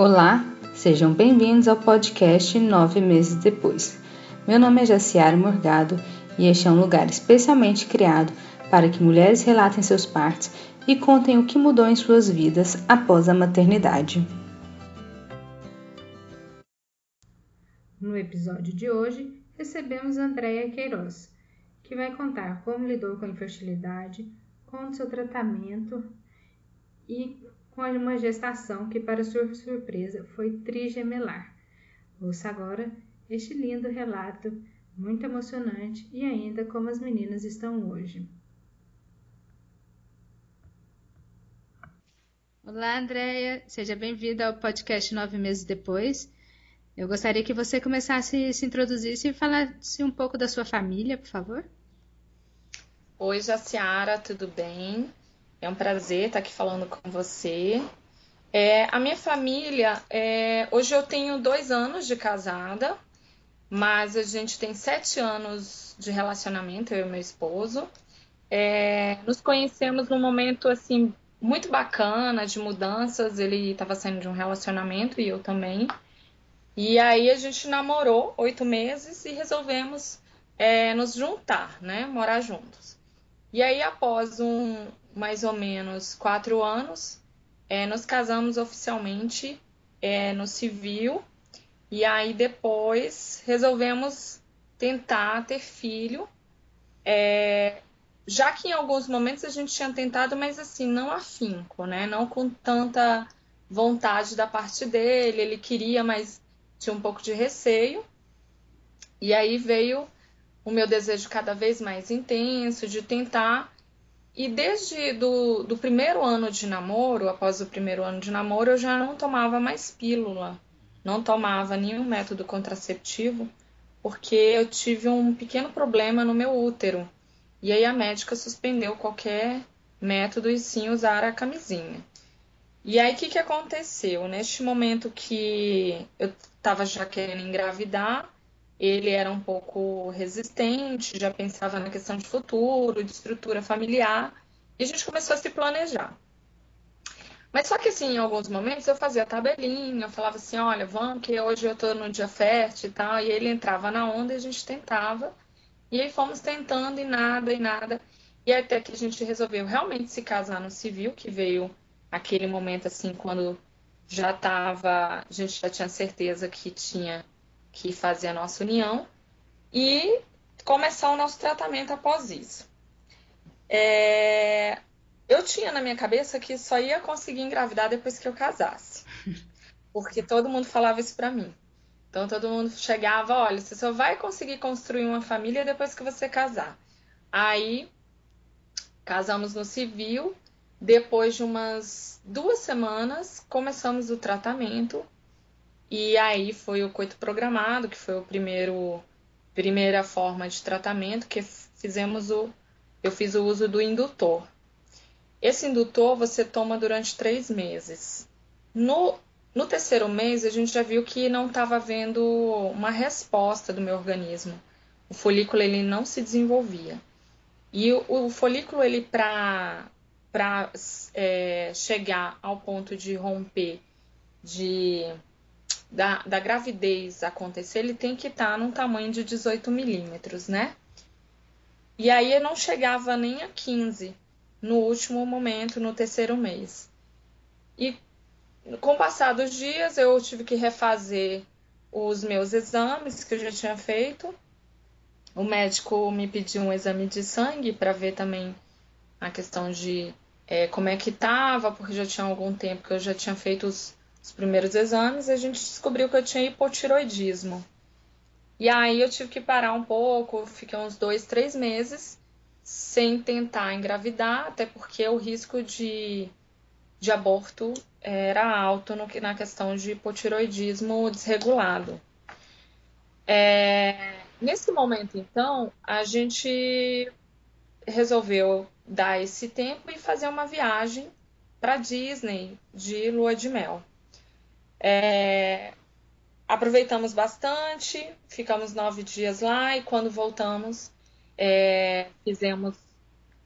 Olá, sejam bem-vindos ao podcast Nove Meses Depois. Meu nome é Jaciara Morgado e este é um lugar especialmente criado para que mulheres relatem seus partos e contem o que mudou em suas vidas após a maternidade. No episódio de hoje, recebemos Andréia Queiroz, que vai contar como lidou com a infertilidade, com o seu tratamento e com uma gestação que, para sua surpresa, foi trigemelar. Ouça agora este lindo relato, muito emocionante e ainda como as meninas estão hoje. Olá, Andréia, seja bem-vinda ao podcast Nove Meses Depois. Eu gostaria que você começasse, se introduzisse e falasse um pouco da sua família, por favor. Oi, Jaciara, tudo bem? É um prazer estar aqui falando com você. É, a minha família, é, hoje eu tenho dois anos de casada, mas a gente tem sete anos de relacionamento, eu e meu esposo. É, nos conhecemos num momento assim muito bacana de mudanças. Ele estava saindo de um relacionamento e eu também. E aí a gente namorou oito meses e resolvemos é, nos juntar, né, morar juntos. E aí após um, mais ou menos quatro anos, é, nos casamos oficialmente é, no civil e aí depois resolvemos tentar ter filho, é, já que em alguns momentos a gente tinha tentado, mas assim, não afinco, né? Não com tanta vontade da parte dele, ele queria, mas tinha um pouco de receio. E aí veio o meu desejo cada vez mais intenso de tentar e desde do, do primeiro ano de namoro, após o primeiro ano de namoro, eu já não tomava mais pílula, não tomava nenhum método contraceptivo, porque eu tive um pequeno problema no meu útero. E aí a médica suspendeu qualquer método e sim usar a camisinha. E aí o que, que aconteceu? Neste momento que eu estava já querendo engravidar, ele era um pouco resistente, já pensava na questão de futuro, de estrutura familiar, e a gente começou a se planejar. Mas só que assim, em alguns momentos eu fazia tabelinha, eu falava assim, olha, vamos que hoje eu tô no dia fértil e tal, e ele entrava na onda e a gente tentava. E aí fomos tentando e nada e nada. E até que a gente resolveu realmente se casar no civil, que veio aquele momento assim quando já tava, a gente já tinha certeza que tinha que fazer a nossa união e começar o nosso tratamento após isso. É... Eu tinha na minha cabeça que só ia conseguir engravidar depois que eu casasse, porque todo mundo falava isso para mim. Então todo mundo chegava, olha, você só vai conseguir construir uma família depois que você casar. Aí casamos no civil, depois de umas duas semanas começamos o tratamento e aí foi o coito programado, que foi o primeiro primeira forma de tratamento que fizemos o eu fiz o uso do indutor. Esse indutor você toma durante três meses. No, no terceiro mês a gente já viu que não estava havendo uma resposta do meu organismo. O folículo ele não se desenvolvia. E o, o folículo ele para é, chegar ao ponto de romper de da, da gravidez acontecer, ele tem que estar tá num tamanho de 18 milímetros, né? E aí eu não chegava nem a 15 no último momento, no terceiro mês. E com o passar dos dias, eu tive que refazer os meus exames que eu já tinha feito. O médico me pediu um exame de sangue para ver também a questão de é, como é que estava, porque já tinha algum tempo que eu já tinha feito os, os primeiros exames, a gente descobriu que eu tinha hipotiroidismo. E aí eu tive que parar um pouco, fiquei uns dois, três meses sem tentar engravidar, até porque o risco de, de aborto era alto no, na questão de hipotiroidismo desregulado. É, nesse momento, então, a gente resolveu dar esse tempo e fazer uma viagem para Disney de lua de mel. É, aproveitamos bastante, ficamos nove dias lá e quando voltamos, é, fizemos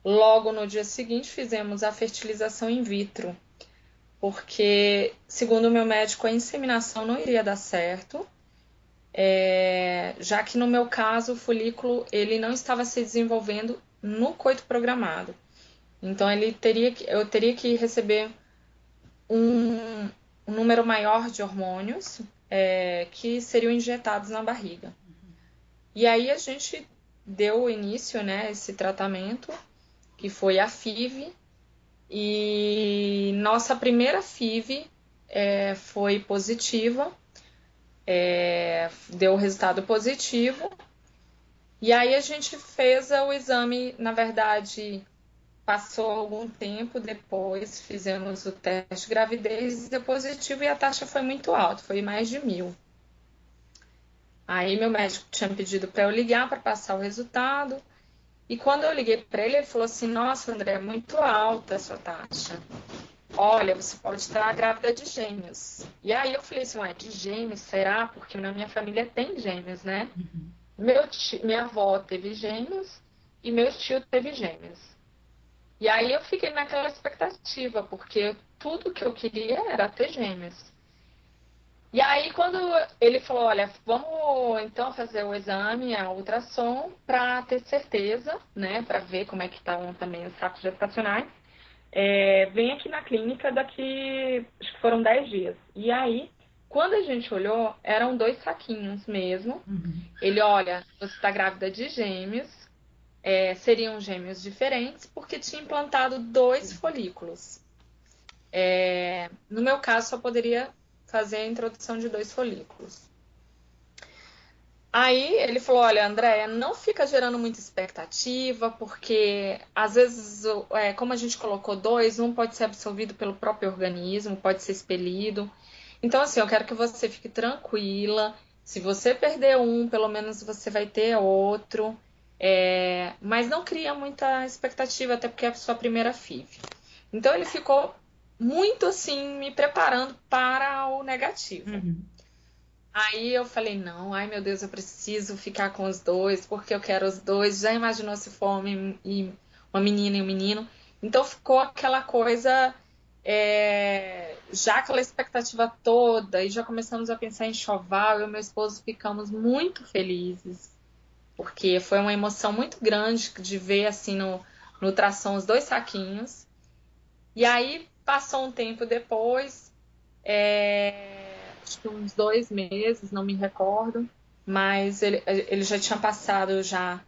logo no dia seguinte, fizemos a fertilização in vitro. porque, segundo o meu médico, a inseminação não iria dar certo, é, já que no meu caso o folículo ele não estava se desenvolvendo no coito programado. Então ele teria que, eu teria que receber um, um número maior de hormônios é, que seriam injetados na barriga. E aí a gente deu início né, esse tratamento, que foi a FIV, e nossa primeira FIV é, foi positiva, é, deu resultado positivo, e aí a gente fez o exame, na verdade, passou algum tempo depois, fizemos o teste de gravidez, deu positivo e a taxa foi muito alta, foi mais de mil. Aí meu médico tinha pedido para eu ligar para passar o resultado. E quando eu liguei para ele, ele falou assim: Nossa, André, é muito alta a sua taxa. Olha, você pode estar grávida de gêmeos. E aí eu falei assim: Ué, de gêmeos? Será? Porque na minha família tem gêmeos, né? Uhum. Meu tio, minha avó teve gêmeos e meu tio teve gêmeos. E aí eu fiquei naquela expectativa, porque tudo que eu queria era ter gêmeos. E aí, quando ele falou, olha, vamos então fazer o exame, a ultrassom, para ter certeza, né, para ver como é que estão também os sacos gestacionais, é, vem aqui na clínica daqui, acho que foram 10 dias. E aí, quando a gente olhou, eram dois saquinhos mesmo. Uhum. Ele, olha, você está grávida de gêmeos, é, seriam gêmeos diferentes, porque tinha implantado dois folículos. É, no meu caso, só poderia fazer a introdução de dois folículos. Aí ele falou: Olha, Andréia, não fica gerando muita expectativa, porque às vezes, é, como a gente colocou dois, um pode ser absorvido pelo próprio organismo, pode ser expelido. Então, assim, eu quero que você fique tranquila. Se você perder um, pelo menos você vai ter outro. É, mas não cria muita expectativa, até porque é a sua primeira FIV. Então ele ficou muito assim, me preparando para o negativo. Uhum. Aí eu falei, não, ai meu Deus, eu preciso ficar com os dois, porque eu quero os dois. Já imaginou se for homem e uma menina e um menino? Então ficou aquela coisa, é, já aquela expectativa toda, e já começamos a pensar em choval, eu e meu esposo ficamos muito felizes, porque foi uma emoção muito grande de ver assim no, no tração os dois saquinhos. E aí Passou um tempo depois, é, acho que uns dois meses, não me recordo, mas ele, ele já tinha passado já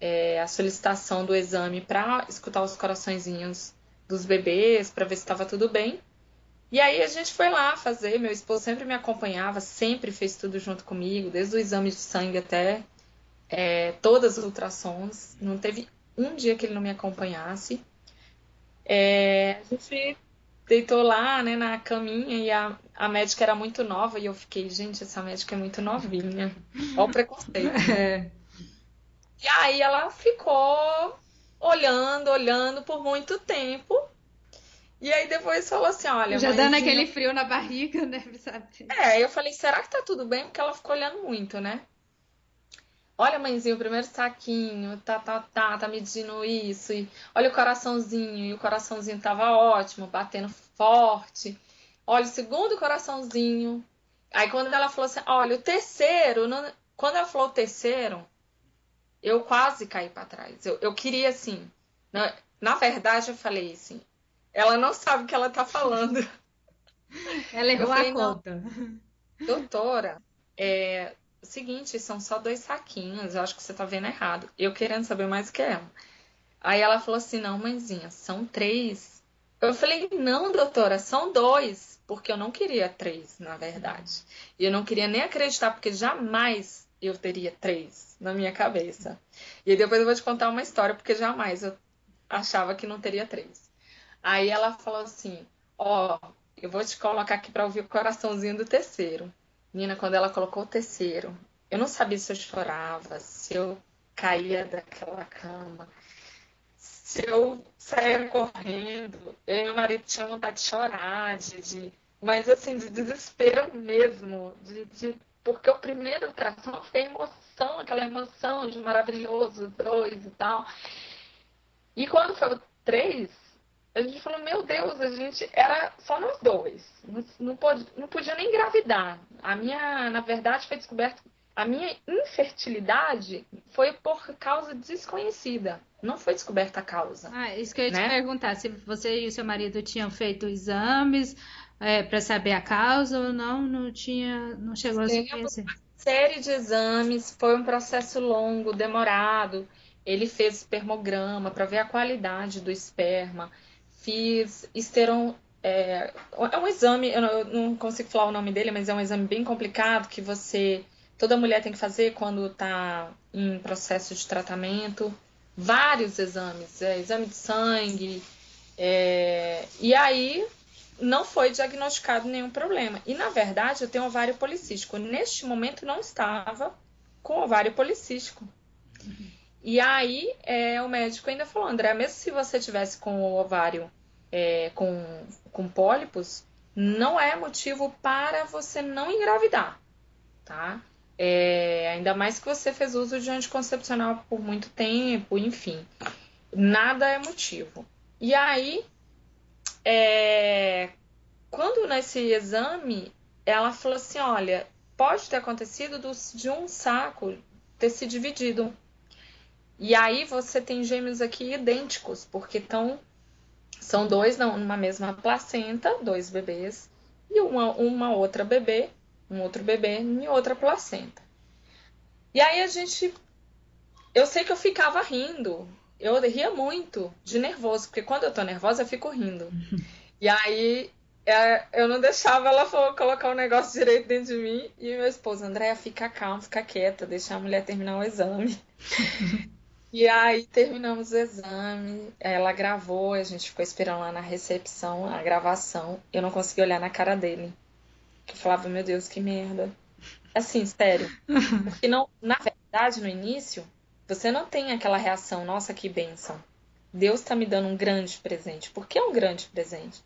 é, a solicitação do exame para escutar os coraçõezinhos dos bebês, para ver se estava tudo bem. E aí a gente foi lá fazer, meu esposo sempre me acompanhava, sempre fez tudo junto comigo, desde o exame de sangue até é, todas as ultrassons. Não teve um dia que ele não me acompanhasse. É, a gente deitou lá, né, na caminha e a, a médica era muito nova e eu fiquei, gente, essa médica é muito novinha. Olha o preconceito. É. E aí ela ficou olhando, olhando por muito tempo. E aí depois falou assim, olha... Já dando aquele frio na barriga, né? Sabe? É, eu falei, será que tá tudo bem? Porque ela ficou olhando muito, né? Olha, mãezinha, o primeiro saquinho, tá, tá, tá, tá medindo isso. E olha o coraçãozinho, e o coraçãozinho tava ótimo, batendo forte. Olha o segundo coraçãozinho. Aí quando ela falou assim, olha, o terceiro, não... quando ela falou o terceiro, eu quase caí para trás. Eu, eu queria assim, na, na verdade eu falei assim, ela não sabe o que ela tá falando. Ela errou falei, a conta. Doutora, é, seguinte, são só dois saquinhos, eu acho que você tá vendo errado. Eu querendo saber mais o que é. Aí ela falou assim: não, mãezinha, são três. Eu falei: não, doutora, são dois. Porque eu não queria três, na verdade. E eu não queria nem acreditar, porque jamais eu teria três na minha cabeça. E depois eu vou te contar uma história, porque jamais eu achava que não teria três. Aí ela falou assim: ó, oh, eu vou te colocar aqui para ouvir o coraçãozinho do terceiro. Menina, quando ela colocou o terceiro, eu não sabia se eu chorava, se eu caía daquela cama, se eu saía correndo. Eu e meu marido tinham vontade de chorar, de, de mas assim, de desespero mesmo, de, de, porque o primeiro ultrassom foi emoção, aquela emoção de maravilhoso, dois e tal. E quando foi o três, a gente falou, meu Deus, a gente era só nós dois. Não, não, não podia nem engravidar. A minha, na verdade, foi descoberto. A minha infertilidade foi por causa desconhecida. Não foi descoberta a causa. Ah, isso que eu ia né? te perguntar. Se você e o seu marido tinham feito exames é, para saber a causa ou não, não tinha, não chegou Sim, a se conhecer. Uma série de exames, foi um processo longo, demorado. Ele fez espermograma para ver a qualidade do esperma fiz esteron. É, é um exame, eu não consigo falar o nome dele, mas é um exame bem complicado que você. Toda mulher tem que fazer quando está em processo de tratamento. Vários exames, é, exame de sangue. É, e aí não foi diagnosticado nenhum problema. E na verdade eu tenho ovário policístico. Neste momento não estava com ovário policístico. Uhum. E aí é, o médico ainda falou, André, mesmo se você tivesse com o ovário é, com, com pólipos, não é motivo para você não engravidar, tá? É, ainda mais que você fez uso de anticoncepcional por muito tempo, enfim. Nada é motivo. E aí, é, quando nesse exame, ela falou assim: olha, pode ter acontecido de um saco ter se dividido. E aí você tem gêmeos aqui idênticos, porque estão são dois numa mesma placenta, dois bebês, e uma, uma outra bebê, um outro bebê em outra placenta. E aí a gente. Eu sei que eu ficava rindo. Eu ria muito de nervoso, porque quando eu tô nervosa eu fico rindo. E aí é, eu não deixava ela colocar o negócio direito dentro de mim. E meu esposo, Andréia, fica calma, fica quieta, deixa a mulher terminar o exame. E aí terminamos o exame, ela gravou, a gente ficou esperando lá na recepção a gravação. Eu não consegui olhar na cara dele. Eu falava, meu Deus, que merda. Assim, sério. Porque não, na verdade, no início, você não tem aquela reação, nossa, que bênção. Deus está me dando um grande presente. Por que um grande presente?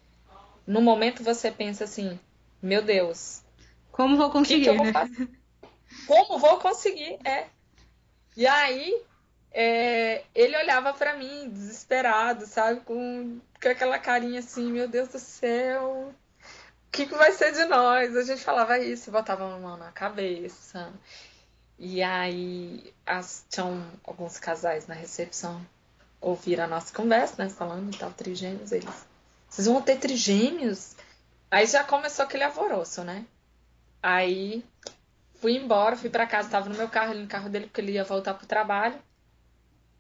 No momento você pensa assim, meu Deus. Como vou conseguir? Que que vou né? Como vou conseguir? É. E aí é, ele olhava para mim desesperado, sabe? Com, com aquela carinha assim, meu Deus do céu, o que, que vai ser de nós? A gente falava isso, botava a mão na cabeça. E aí as, tinham alguns casais na recepção ouviram a nossa conversa, né? Falando e tal, trigêmeos, eles. Vocês vão ter trigêmeos? Aí já começou aquele alvoroço, né? Aí fui embora, fui para casa, tava no meu carro, no carro dele, porque ele ia voltar pro trabalho.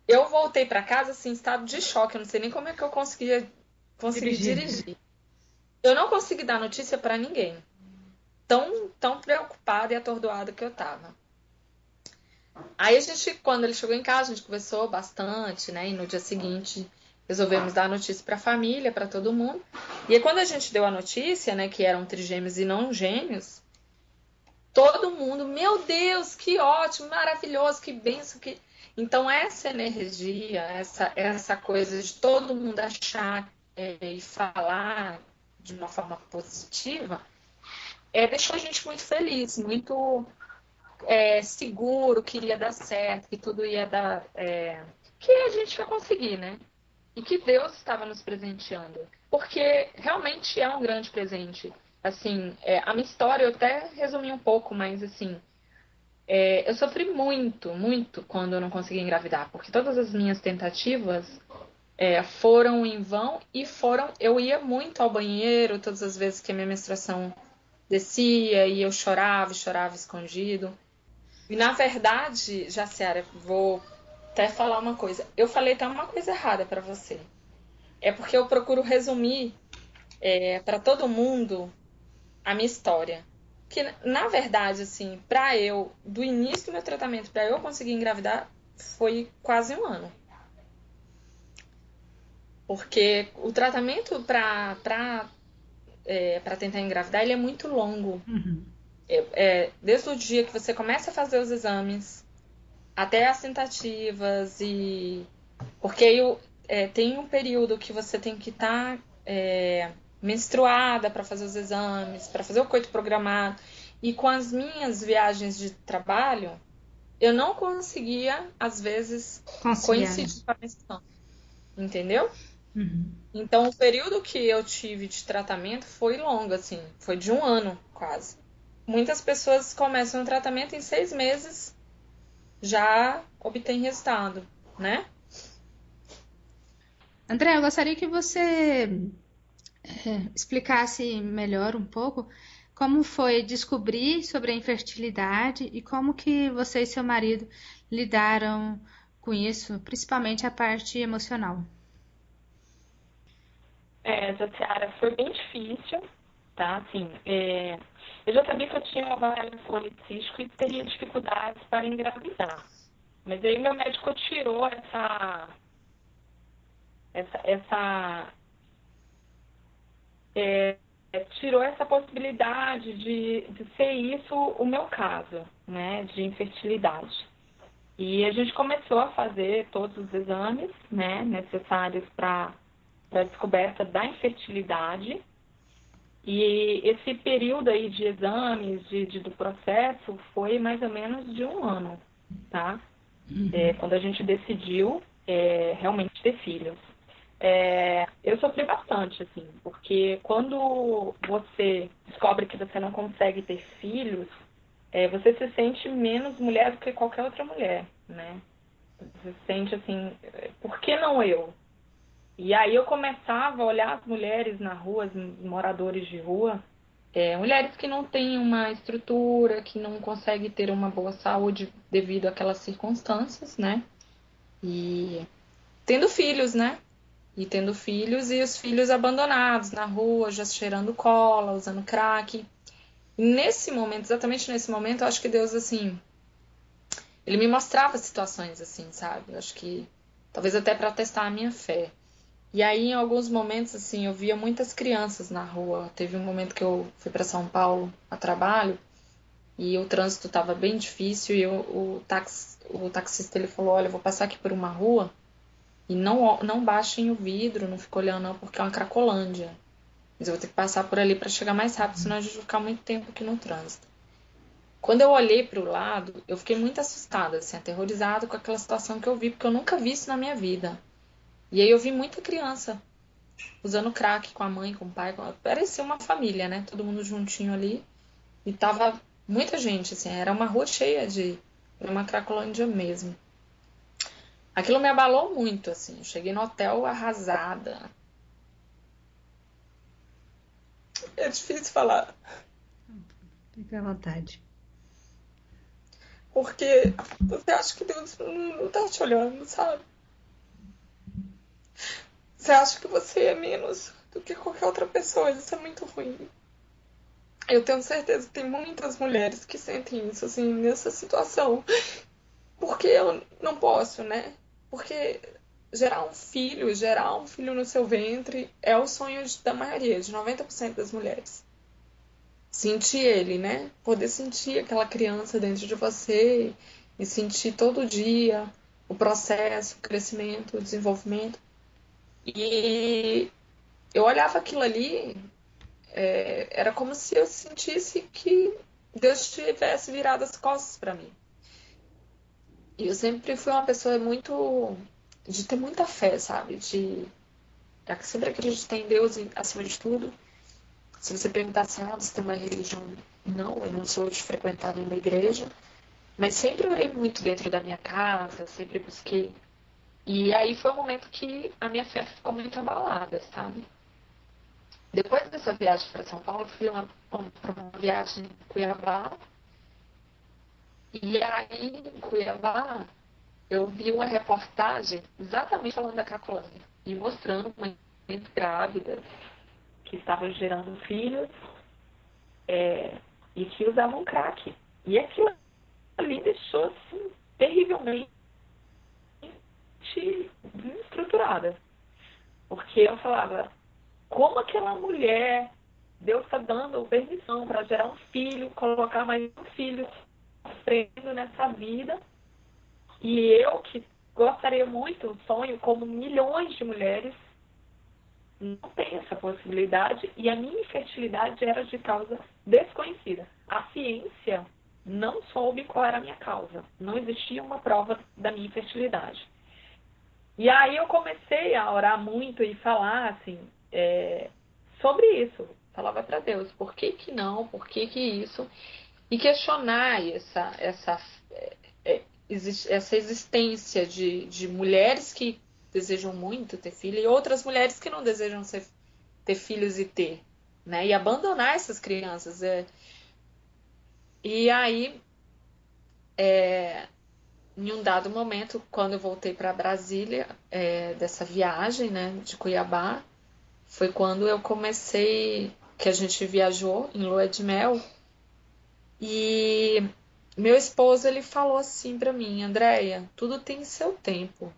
Eu voltei para casa assim, em estado de choque. Eu não sei nem como é que eu conseguia conseguir dirigir. dirigir. Eu não consegui dar notícia para ninguém. Tão, tão preocupada e atordoada que eu tava. Aí a gente, quando ele chegou em casa, a gente conversou bastante, né? E no dia seguinte resolvemos dar a notícia para a família, para todo mundo. E aí, quando a gente deu a notícia, né, que eram trigêmeos e não gêmeos, todo mundo, meu Deus, que ótimo, maravilhoso, que benção, que então, essa energia, essa, essa coisa de todo mundo achar é, e falar de uma forma positiva, é, deixou a gente muito feliz, muito é, seguro que iria dar certo, que tudo ia dar. É, que a gente ia conseguir, né? E que Deus estava nos presenteando. Porque realmente é um grande presente. Assim, é, a minha história eu até resumi um pouco, mas assim, é, eu sofri muito, muito quando eu não consegui engravidar, porque todas as minhas tentativas é, foram em vão e foram. Eu ia muito ao banheiro todas as vezes que a minha menstruação descia e eu chorava, chorava escondido. E na verdade, Jaciara, vou até falar uma coisa. Eu falei até uma coisa errada para você. É porque eu procuro resumir é, para todo mundo a minha história que na verdade, assim, para eu, do início do meu tratamento para eu conseguir engravidar, foi quase um ano. Porque o tratamento para para é, para tentar engravidar ele é muito longo. Uhum. É, é, desde o dia que você começa a fazer os exames até as tentativas e porque eu, é, tem um período que você tem que estar tá, é, menstruada para fazer os exames, para fazer o coito programado. E com as minhas viagens de trabalho, eu não conseguia, às vezes, Conciliar. coincidir com a menstruação. Entendeu? Uhum. Então, o período que eu tive de tratamento foi longo, assim, foi de um ano quase. Muitas pessoas começam o tratamento em seis meses já obtém resultado, né? André, eu gostaria que você explicasse melhor um pouco como foi descobrir sobre a infertilidade e como que você e seu marido lidaram com isso, principalmente a parte emocional. É, Jatiara, foi bem difícil, tá? Assim, é, eu já sabia que eu tinha ovário policístico e teria dificuldades para engravidar. Mas aí meu médico tirou essa essa, essa é, tirou essa possibilidade de, de ser isso o meu caso, né, de infertilidade. E a gente começou a fazer todos os exames, né, necessários para a descoberta da infertilidade. E esse período aí de exames, de, de, do processo, foi mais ou menos de um ano, tá? Uhum. É, quando a gente decidiu é, realmente ter filhos. É, eu sofri bastante, assim, porque quando você descobre que você não consegue ter filhos, é, você se sente menos mulher do que qualquer outra mulher, né? Você se sente assim, por que não eu? E aí eu começava a olhar as mulheres na rua, os moradores de rua, é, mulheres que não têm uma estrutura, que não conseguem ter uma boa saúde devido àquelas circunstâncias, né? E tendo filhos, né? E tendo filhos e os filhos abandonados na rua, já cheirando cola, usando crack. E nesse momento, exatamente nesse momento, eu acho que Deus assim, ele me mostrava situações assim, sabe? Eu acho que talvez até para testar a minha fé. E aí, em alguns momentos, assim, eu via muitas crianças na rua. Teve um momento que eu fui para São Paulo a trabalho e o trânsito estava bem difícil e eu, o, tax, o taxista ele falou: Olha, eu vou passar aqui por uma rua e não, não baixem o vidro, não fique olhando, não, porque é uma cracolândia. Mas eu vou ter que passar por ali para chegar mais rápido, senão a gente vai ficar muito tempo aqui no trânsito. Quando eu olhei para o lado, eu fiquei muito assustada, assim, aterrorizada com aquela situação que eu vi, porque eu nunca vi isso na minha vida. E aí eu vi muita criança usando crack com a mãe, com o pai. Com... Parecia uma família, né? Todo mundo juntinho ali. E tava muita gente, assim, era uma rua cheia de. Era uma cracolândia mesmo. Aquilo me abalou muito, assim. Eu cheguei no hotel arrasada. É difícil falar. Fica à vontade. Porque você acha que Deus não tá te olhando, sabe? Você acha que você é menos do que qualquer outra pessoa. Isso é muito ruim. Eu tenho certeza que tem muitas mulheres que sentem isso, assim, nessa situação. Porque eu não posso, né? Porque gerar um filho, gerar um filho no seu ventre é o sonho da maioria, de 90% das mulheres. Sentir ele, né? Poder sentir aquela criança dentro de você e sentir todo dia o processo, o crescimento, o desenvolvimento. E eu olhava aquilo ali, é, era como se eu sentisse que Deus tivesse virado as costas para mim. E eu sempre fui uma pessoa muito. de ter muita fé, sabe? De. Já que sempre acreditei em Deus acima de tudo. Se você perguntar assim, ah, você tem uma religião? Não, eu não sou de frequentar nenhuma igreja. Mas sempre orei muito dentro da minha casa, sempre busquei. E aí foi um momento que a minha fé ficou muito abalada, sabe? Depois dessa viagem para São Paulo, fui para uma viagem em Cuiabá e aí, em Cuiabá, eu vi uma reportagem exatamente falando da Cracolândia e mostrando mães grávidas que estavam gerando filhos é, e que usavam crack. E aquilo ali deixou assim, terrivelmente estruturada. Porque eu falava, como aquela mulher, Deus está dando permissão para gerar um filho, colocar mais um filho sofrendo nessa vida. E eu, que gostaria muito, sonho como milhões de mulheres, não tenho essa possibilidade e a minha infertilidade era de causa desconhecida. A ciência não soube qual era a minha causa. Não existia uma prova da minha infertilidade. E aí eu comecei a orar muito e falar assim é, sobre isso. Falava para Deus, por que que não? Por que que isso? E questionar essa essa é, é essa existência de, de mulheres que desejam muito ter filho e outras mulheres que não desejam ser, ter filhos e ter, né? E abandonar essas crianças. É... E aí, é... em um dado momento, quando eu voltei para Brasília, é, dessa viagem, né, de Cuiabá, foi quando eu comecei, que a gente viajou em lua de mel, e meu esposo ele falou assim para mim, Andréia, tudo tem seu tempo.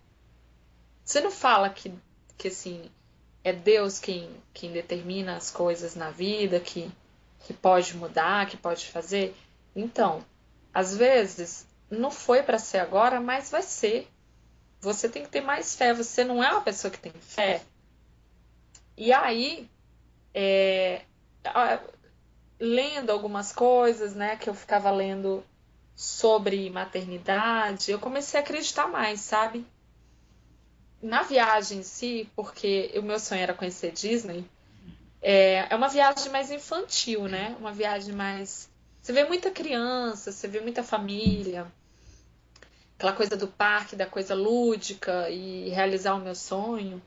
Você não fala que, que assim é Deus quem, quem determina as coisas na vida, que, que pode mudar, que pode fazer? Então, às vezes não foi para ser agora, mas vai ser. Você tem que ter mais fé. Você não é uma pessoa que tem fé. E aí, é, lendo algumas coisas, né, que eu ficava lendo sobre maternidade, eu comecei a acreditar mais, sabe? Na viagem em si, porque o meu sonho era conhecer Disney, é, é uma viagem mais infantil, né? Uma viagem mais. Você vê muita criança, você vê muita família, aquela coisa do parque, da coisa lúdica e realizar o meu sonho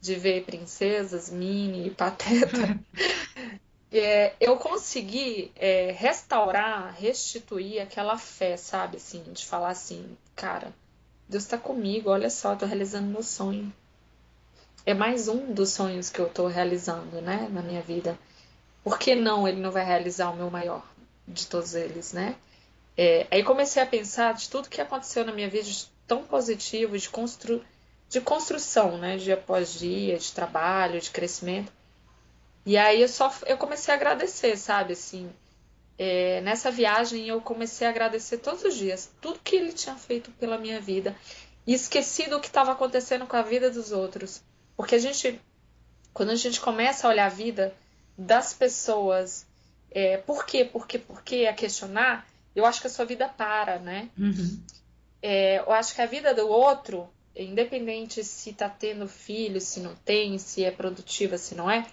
de ver princesas, Minnie e Pateta. é, eu consegui é, restaurar, restituir aquela fé, sabe? Assim, de falar assim, cara, Deus está comigo, olha só, eu tô realizando meu sonho. É mais um dos sonhos que eu tô realizando, né, na minha vida. Por que não ele não vai realizar o meu maior de todos eles, né? É, aí comecei a pensar de tudo que aconteceu na minha vida de tão positivo, de, constru, de construção, né, dia após dia, de trabalho, de crescimento. E aí eu só eu comecei a agradecer, sabe? Assim, é, nessa viagem eu comecei a agradecer todos os dias tudo que ele tinha feito pela minha vida e esqueci do que estava acontecendo com a vida dos outros, porque a gente, quando a gente começa a olhar a vida das pessoas, é, por quê, por quê, por quê, a questionar, eu acho que a sua vida para, né? Uhum. É, eu acho que a vida do outro, independente se está tendo filho, se não tem, se é produtiva, se não é,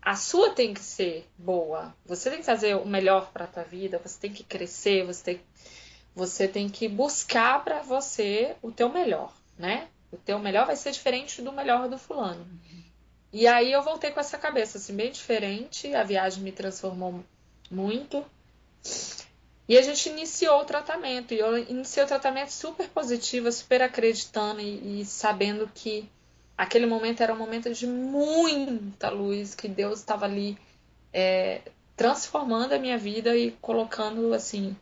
a sua tem que ser boa. Você tem que fazer o melhor para a tua vida, você tem que crescer, você tem, você tem que buscar para você o teu melhor, né? O teu melhor vai ser diferente do melhor do fulano. E aí eu voltei com essa cabeça assim bem diferente, a viagem me transformou muito. E a gente iniciou o tratamento. E eu iniciei o tratamento super positiva, super acreditando e, e sabendo que aquele momento era um momento de muita luz, que Deus estava ali é, transformando a minha vida e colocando assim.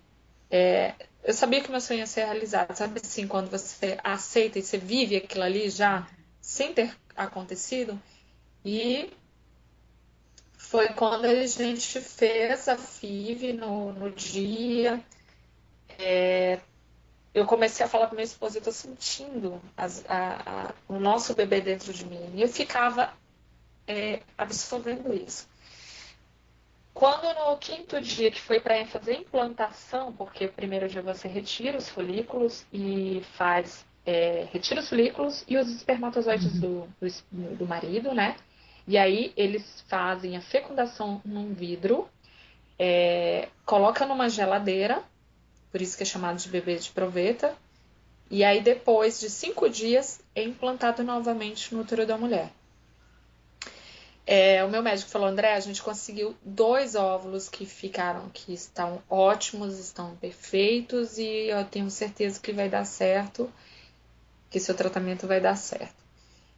É, eu sabia que meu sonho ia ser realizado, sabe assim, quando você aceita e você vive aquilo ali já sem ter acontecido. E foi quando a gente fez a FIV no, no dia. É, eu comecei a falar para minha esposa, eu estou sentindo as, a, a, o nosso bebê dentro de mim. E eu ficava é, absorvendo isso. Quando no quinto dia, que foi para fazer a implantação, porque o primeiro dia você retira os folículos e faz. É, retira os folículos e os espermatozoides uhum. do, do, do, marido, né? E aí eles fazem a fecundação num vidro, é, coloca numa geladeira por isso que é chamado de bebê de proveta. E aí, depois de cinco dias, é implantado novamente no útero da mulher. É, o meu médico falou, André, a gente conseguiu dois óvulos que ficaram, que estão ótimos, estão perfeitos e eu tenho certeza que vai dar certo, que seu tratamento vai dar certo.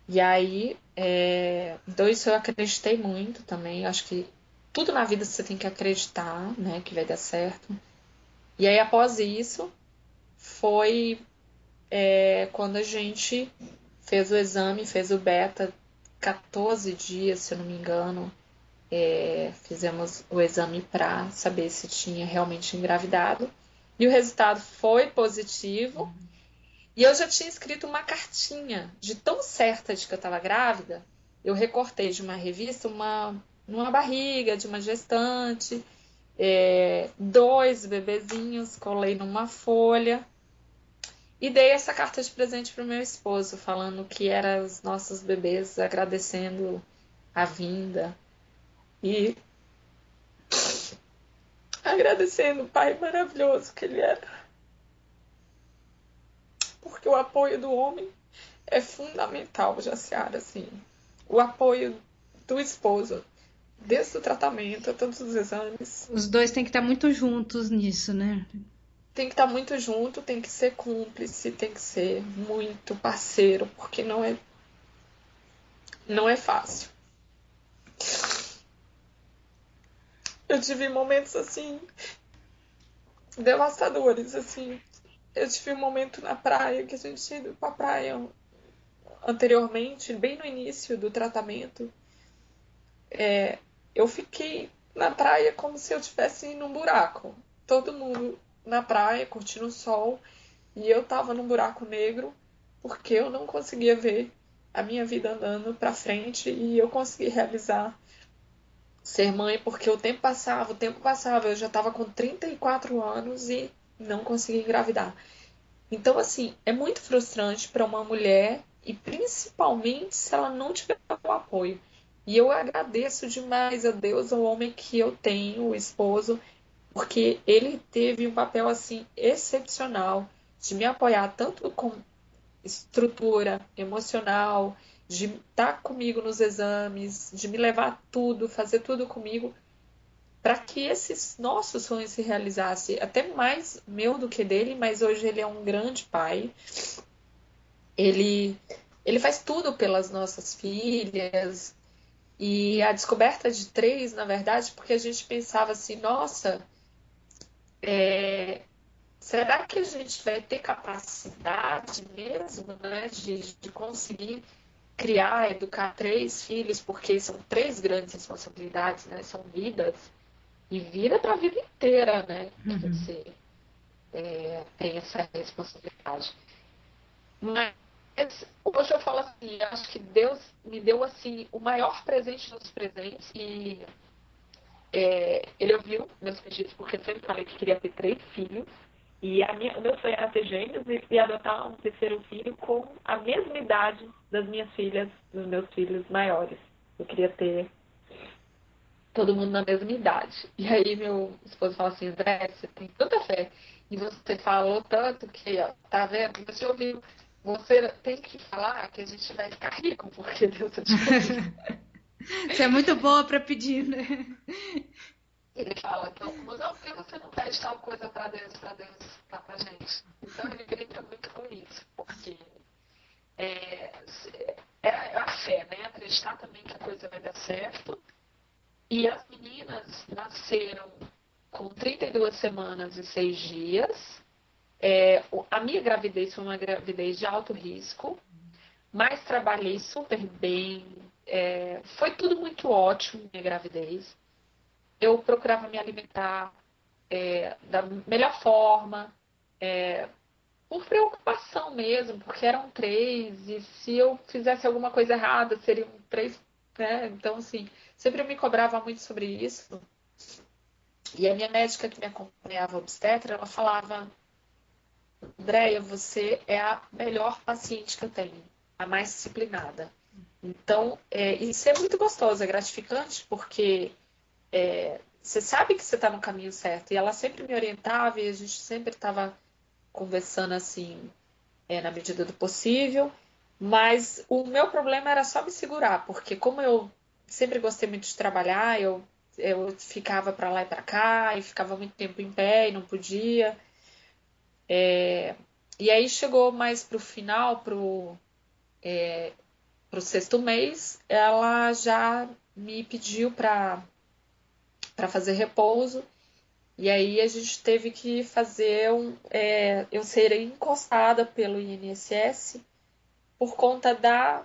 E aí, é, então isso eu acreditei muito também. Acho que tudo na vida você tem que acreditar, né, que vai dar certo. E aí, após isso, foi é, quando a gente fez o exame, fez o beta, 14 dias, se eu não me engano, é, fizemos o exame para saber se tinha realmente engravidado. E o resultado foi positivo. E eu já tinha escrito uma cartinha de tão certa de que eu estava grávida. Eu recortei de uma revista uma, uma barriga de uma gestante é, dois bebezinhos, colei numa folha. E dei essa carta de presente para o meu esposo, falando que eram os nossos bebês, agradecendo a vinda. E agradecendo o pai maravilhoso que ele era. Porque o apoio do homem é fundamental, Jaciara, assim. O apoio do esposo, desde o tratamento a todos os exames. Os dois têm que estar muito juntos nisso, né? Tem que estar muito junto, tem que ser cúmplice, tem que ser muito parceiro, porque não é não é fácil. Eu tive momentos assim devastadores, assim. Eu tive um momento na praia que a gente tinha ido pra praia anteriormente, bem no início do tratamento. É, eu fiquei na praia como se eu estivesse num buraco. Todo mundo na praia, curtindo o sol, e eu tava num buraco negro porque eu não conseguia ver a minha vida andando para frente e eu consegui realizar ser mãe porque o tempo passava, o tempo passava, eu já estava com 34 anos e não consegui engravidar. Então, assim, é muito frustrante para uma mulher e principalmente se ela não tiver o apoio. E eu agradeço demais a Deus, ao homem que eu tenho, o esposo, porque ele teve um papel assim excepcional de me apoiar tanto com estrutura emocional, de estar comigo nos exames, de me levar tudo, fazer tudo comigo, para que esses nossos sonhos se realizassem, até mais meu do que dele, mas hoje ele é um grande pai. Ele ele faz tudo pelas nossas filhas. E a descoberta de três, na verdade, porque a gente pensava assim, nossa, é, será que a gente vai ter capacidade mesmo né, de, de conseguir criar, educar três filhos, porque são três grandes responsabilidades, né? São vidas. E vida para a vida inteira, né? Uhum. Que você é, tem essa responsabilidade. Mas hoje eu falo assim, acho que Deus me deu assim o maior presente dos presentes e é, ele ouviu meus pedidos porque eu sempre falei que queria ter três filhos e a minha, o meu sonho era ter gêmeos e, e, adotar um terceiro filho com a mesma idade das minhas filhas, dos meus filhos maiores. Eu queria ter todo mundo na mesma idade. E aí meu esposo fala assim, André, você tem tanta fé e você falou tanto que, ó, tá vendo? Você ouviu, você tem que falar que a gente vai ficar rico, porque Deus te Você é muito boa para pedir, né? Ele fala, então, mas não, porque você não pede tal coisa para Deus, para Deus dar pra gente. Então ele brinca muito com isso, porque é, é a fé, né? Acreditar também que a coisa vai dar certo. E as meninas nasceram com 32 semanas e 6 dias. É, a minha gravidez foi uma gravidez de alto risco, mas trabalhei super bem. É, foi tudo muito ótimo minha gravidez eu procurava me alimentar é, da melhor forma, é, por preocupação mesmo, porque eram três, e se eu fizesse alguma coisa errada, seriam três, né? Então, assim, sempre eu me cobrava muito sobre isso. E a minha médica que me acompanhava, obstetra, ela falava: Andréia, você é a melhor paciente que eu tenho, a mais disciplinada. Então, é, isso é muito gostoso, é gratificante, porque é, você sabe que você está no caminho certo. E ela sempre me orientava e a gente sempre estava conversando assim, é, na medida do possível. Mas o meu problema era só me segurar, porque como eu sempre gostei muito de trabalhar, eu, eu ficava para lá e para cá, e ficava muito tempo em pé e não podia. É, e aí chegou mais para o final, para o é, sexto mês, ela já me pediu para fazer repouso. E aí a gente teve que fazer um. É, eu serei encostada pelo INSS por conta da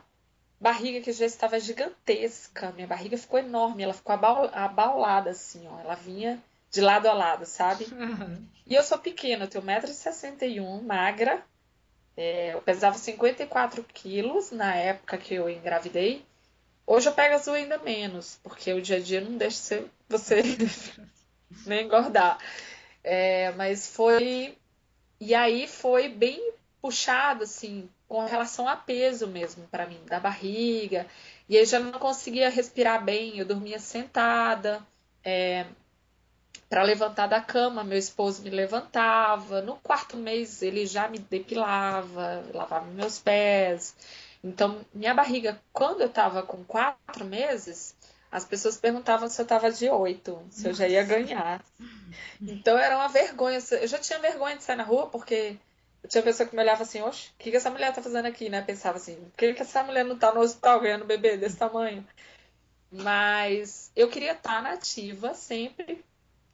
barriga que já estava gigantesca. Minha barriga ficou enorme, ela ficou abaulada assim, ó. Ela vinha de lado a lado, sabe? Uhum. E eu sou pequena, eu tenho 1,61m, magra. É, eu pesava 54 quilos na época que eu engravidei. Hoje eu pego azul ainda menos, porque o dia a dia não deixa você nem engordar. É, mas foi. E aí foi bem puxado, assim, com relação a peso mesmo para mim, da barriga. E aí já não conseguia respirar bem, eu dormia sentada. É, para levantar da cama, meu esposo me levantava. No quarto mês ele já me depilava, lavava meus pés. Então, minha barriga, quando eu estava com quatro meses, as pessoas perguntavam se eu estava de oito, se eu já ia ganhar. Então era uma vergonha. Eu já tinha vergonha de sair na rua, porque eu tinha pessoa que me olhava assim, oxe, o que, que essa mulher tá fazendo aqui, né? Pensava assim, por que, que essa mulher não tá no hospital ganhando bebê desse tamanho? Mas eu queria estar tá nativa sempre,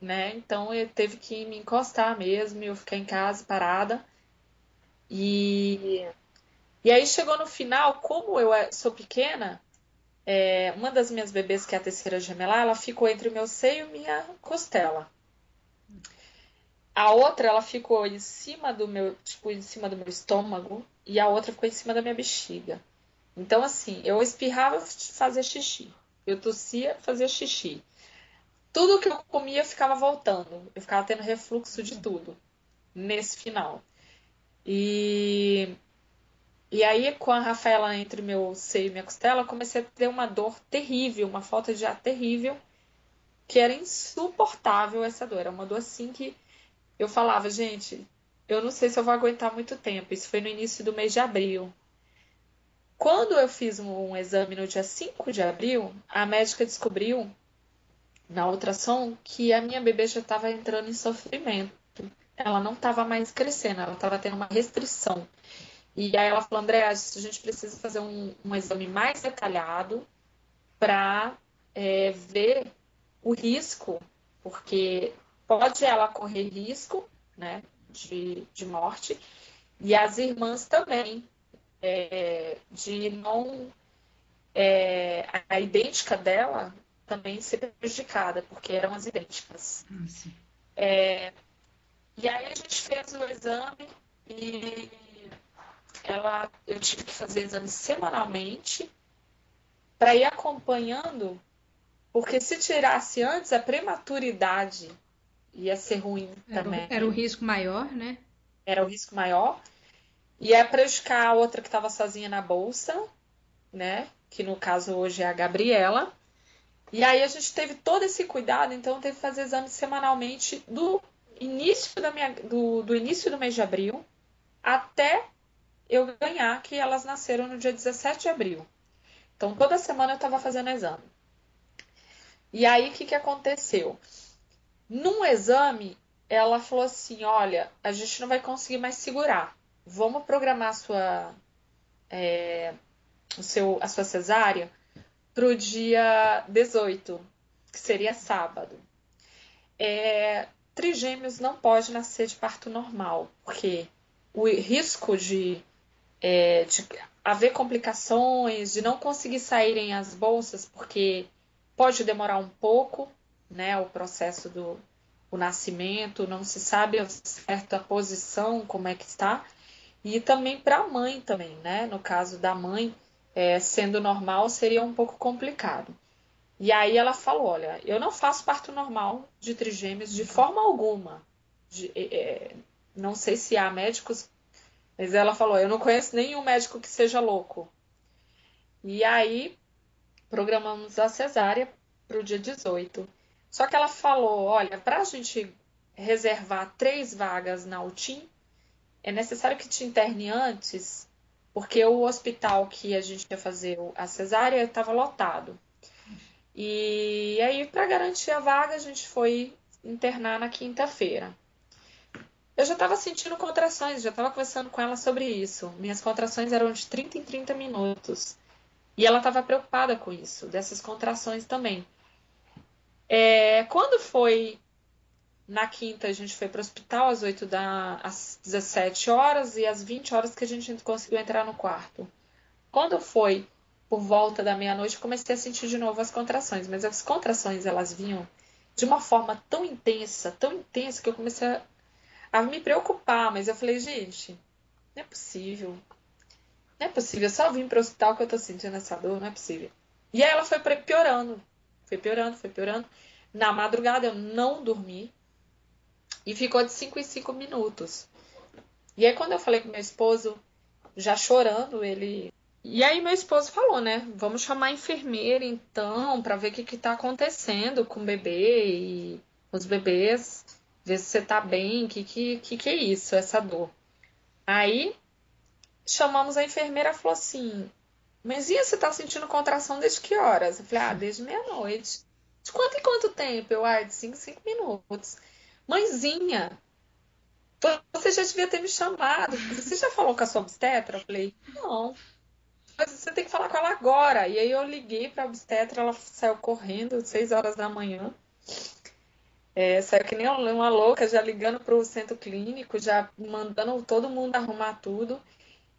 né? Então eu teve que me encostar mesmo, eu ficar em casa parada. E, e aí chegou no final, como eu é, sou pequena, é, uma das minhas bebês, que é a terceira gemelar, ela ficou entre o meu seio e minha costela. A outra, ela ficou em cima do meu, tipo, em cima do meu estômago, e a outra ficou em cima da minha bexiga. Então, assim, eu espirrava, fazia xixi. Eu tossia, fazia xixi. Tudo que eu comia ficava voltando. Eu ficava tendo refluxo de tudo nesse final. E e aí, com a Rafaela entre meu seio e minha costela, comecei a ter uma dor terrível, uma falta de ar terrível, que era insuportável essa dor. Era uma dor assim que eu falava, gente, eu não sei se eu vou aguentar muito tempo. Isso foi no início do mês de abril. Quando eu fiz um exame no dia 5 de abril, a médica descobriu na ultrassom que a minha bebê já estava entrando em sofrimento. Ela não estava mais crescendo, ela estava tendo uma restrição. E aí ela falou, André, a gente precisa fazer um, um exame mais detalhado para é, ver o risco, porque pode ela correr risco né, de, de morte, e as irmãs também, é, de não. É, a idêntica dela também ser prejudicada, porque eram as idênticas. Ah, é, e aí a gente fez o exame e ela, eu tive que fazer exames semanalmente para ir acompanhando, porque se tirasse antes, a prematuridade ia ser ruim era também. O, era o risco maior, né? Era o risco maior. E é prejudicar a outra que estava sozinha na bolsa, né? Que no caso hoje é a Gabriela. E aí a gente teve todo esse cuidado, então teve que fazer exames semanalmente do início da minha, do, do início do mês de abril até eu ganhar que elas nasceram no dia 17 de abril. Então, toda semana eu estava fazendo exame. E aí, o que, que aconteceu? Num exame, ela falou assim: Olha, a gente não vai conseguir mais segurar. Vamos programar a sua, é, o seu, a sua cesárea para o dia 18, que seria sábado. É, trigêmeos não pode nascer de parto normal, porque o risco de é, de haver complicações, de não conseguir saírem as bolsas, porque pode demorar um pouco, né, o processo do o nascimento, não se sabe a certa posição, como é que está, e também para a mãe também, né, no caso da mãe, é, sendo normal, seria um pouco complicado. E aí ela falou, olha, eu não faço parto normal de trigêmeos de forma alguma. De, é, não sei se há médicos mas ela falou: Eu não conheço nenhum médico que seja louco. E aí programamos a cesárea para o dia 18. Só que ela falou: Olha, para a gente reservar três vagas na UTIM, é necessário que te interne antes, porque o hospital que a gente ia fazer a cesárea estava lotado. E aí, para garantir a vaga, a gente foi internar na quinta-feira. Eu já estava sentindo contrações, já estava conversando com ela sobre isso. Minhas contrações eram de 30 em 30 minutos. E ela estava preocupada com isso, dessas contrações também. É, quando foi na quinta, a gente foi para o hospital às 8 da, às 17 horas e às 20 horas que a gente conseguiu entrar no quarto. Quando foi por volta da meia-noite, comecei a sentir de novo as contrações, mas as contrações elas vinham de uma forma tão intensa, tão intensa que eu comecei a a me preocupar, mas eu falei, gente, não é possível. Não é possível, eu só vim para o hospital que eu tô sentindo essa dor, não é possível. E aí ela foi piorando, foi piorando, foi piorando. Na madrugada eu não dormi e ficou de 5 em 5 minutos. E aí, quando eu falei com meu esposo, já chorando, ele. E aí, meu esposo falou, né? Vamos chamar a enfermeira então, para ver o que, que tá acontecendo com o bebê e os bebês, ver se você tá bem, o que, que, que, é isso, essa dor. Aí, chamamos a enfermeira falou assim: Mas e você tá sentindo contração desde que horas? Eu falei: Ah, desde meia-noite. De quanto em quanto tempo? Eu, ah, de 5 5 minutos. Mãezinha, você já devia ter me chamado. Você já falou com a sua obstetra? Eu falei, não. Mas você tem que falar com ela agora. E aí eu liguei para a obstetra, ela saiu correndo, 6 horas da manhã. É, saiu que nem uma louca, já ligando para o centro clínico, já mandando todo mundo arrumar tudo.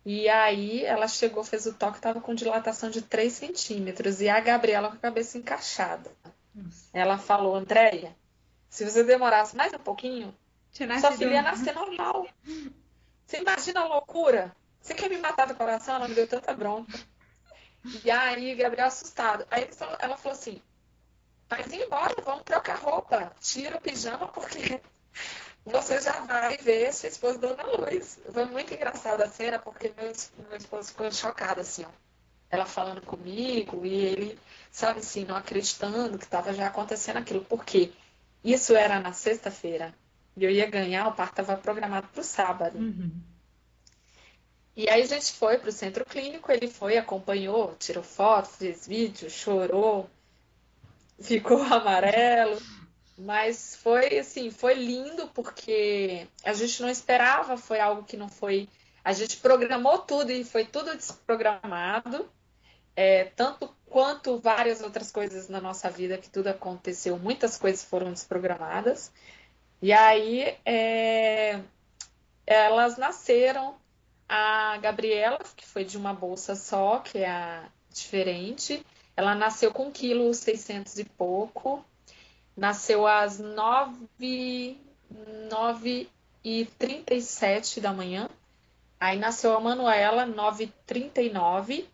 E aí ela chegou, fez o toque, estava com dilatação de 3 centímetros. E a Gabriela com a cabeça encaixada. Nossa. Ela falou, Andréia, se você demorasse mais um pouquinho, sua filha ia nascer normal. Você imagina a loucura? Você quer me matar do coração? Ela me deu tanta bronca. E aí, Gabriel assustado. Aí ela falou assim: Mas embora, vamos trocar roupa. Tira o pijama, porque você já vai ver sua esposa dando a luz. Foi muito engraçada a cena, porque meu, meu esposo ficou chocado, assim, ó. Ela falando comigo e ele, sabe assim, não acreditando que estava já acontecendo aquilo. Por quê? Isso era na sexta-feira. E eu ia ganhar, o parto estava programado para o sábado. Uhum. E aí a gente foi para o centro clínico, ele foi, acompanhou, tirou foto, fez vídeo, chorou, ficou amarelo. Mas foi assim, foi lindo porque a gente não esperava, foi algo que não foi. A gente programou tudo e foi tudo desprogramado. É, tanto quanto várias outras coisas na nossa vida que tudo aconteceu, muitas coisas foram desprogramadas. E aí é, elas nasceram. A Gabriela, que foi de uma bolsa só, que é a diferente, ela nasceu com 1,6 kg 600 e pouco. Nasceu às 9, 9 e 37 da manhã. Aí nasceu a Manuela, 9h39,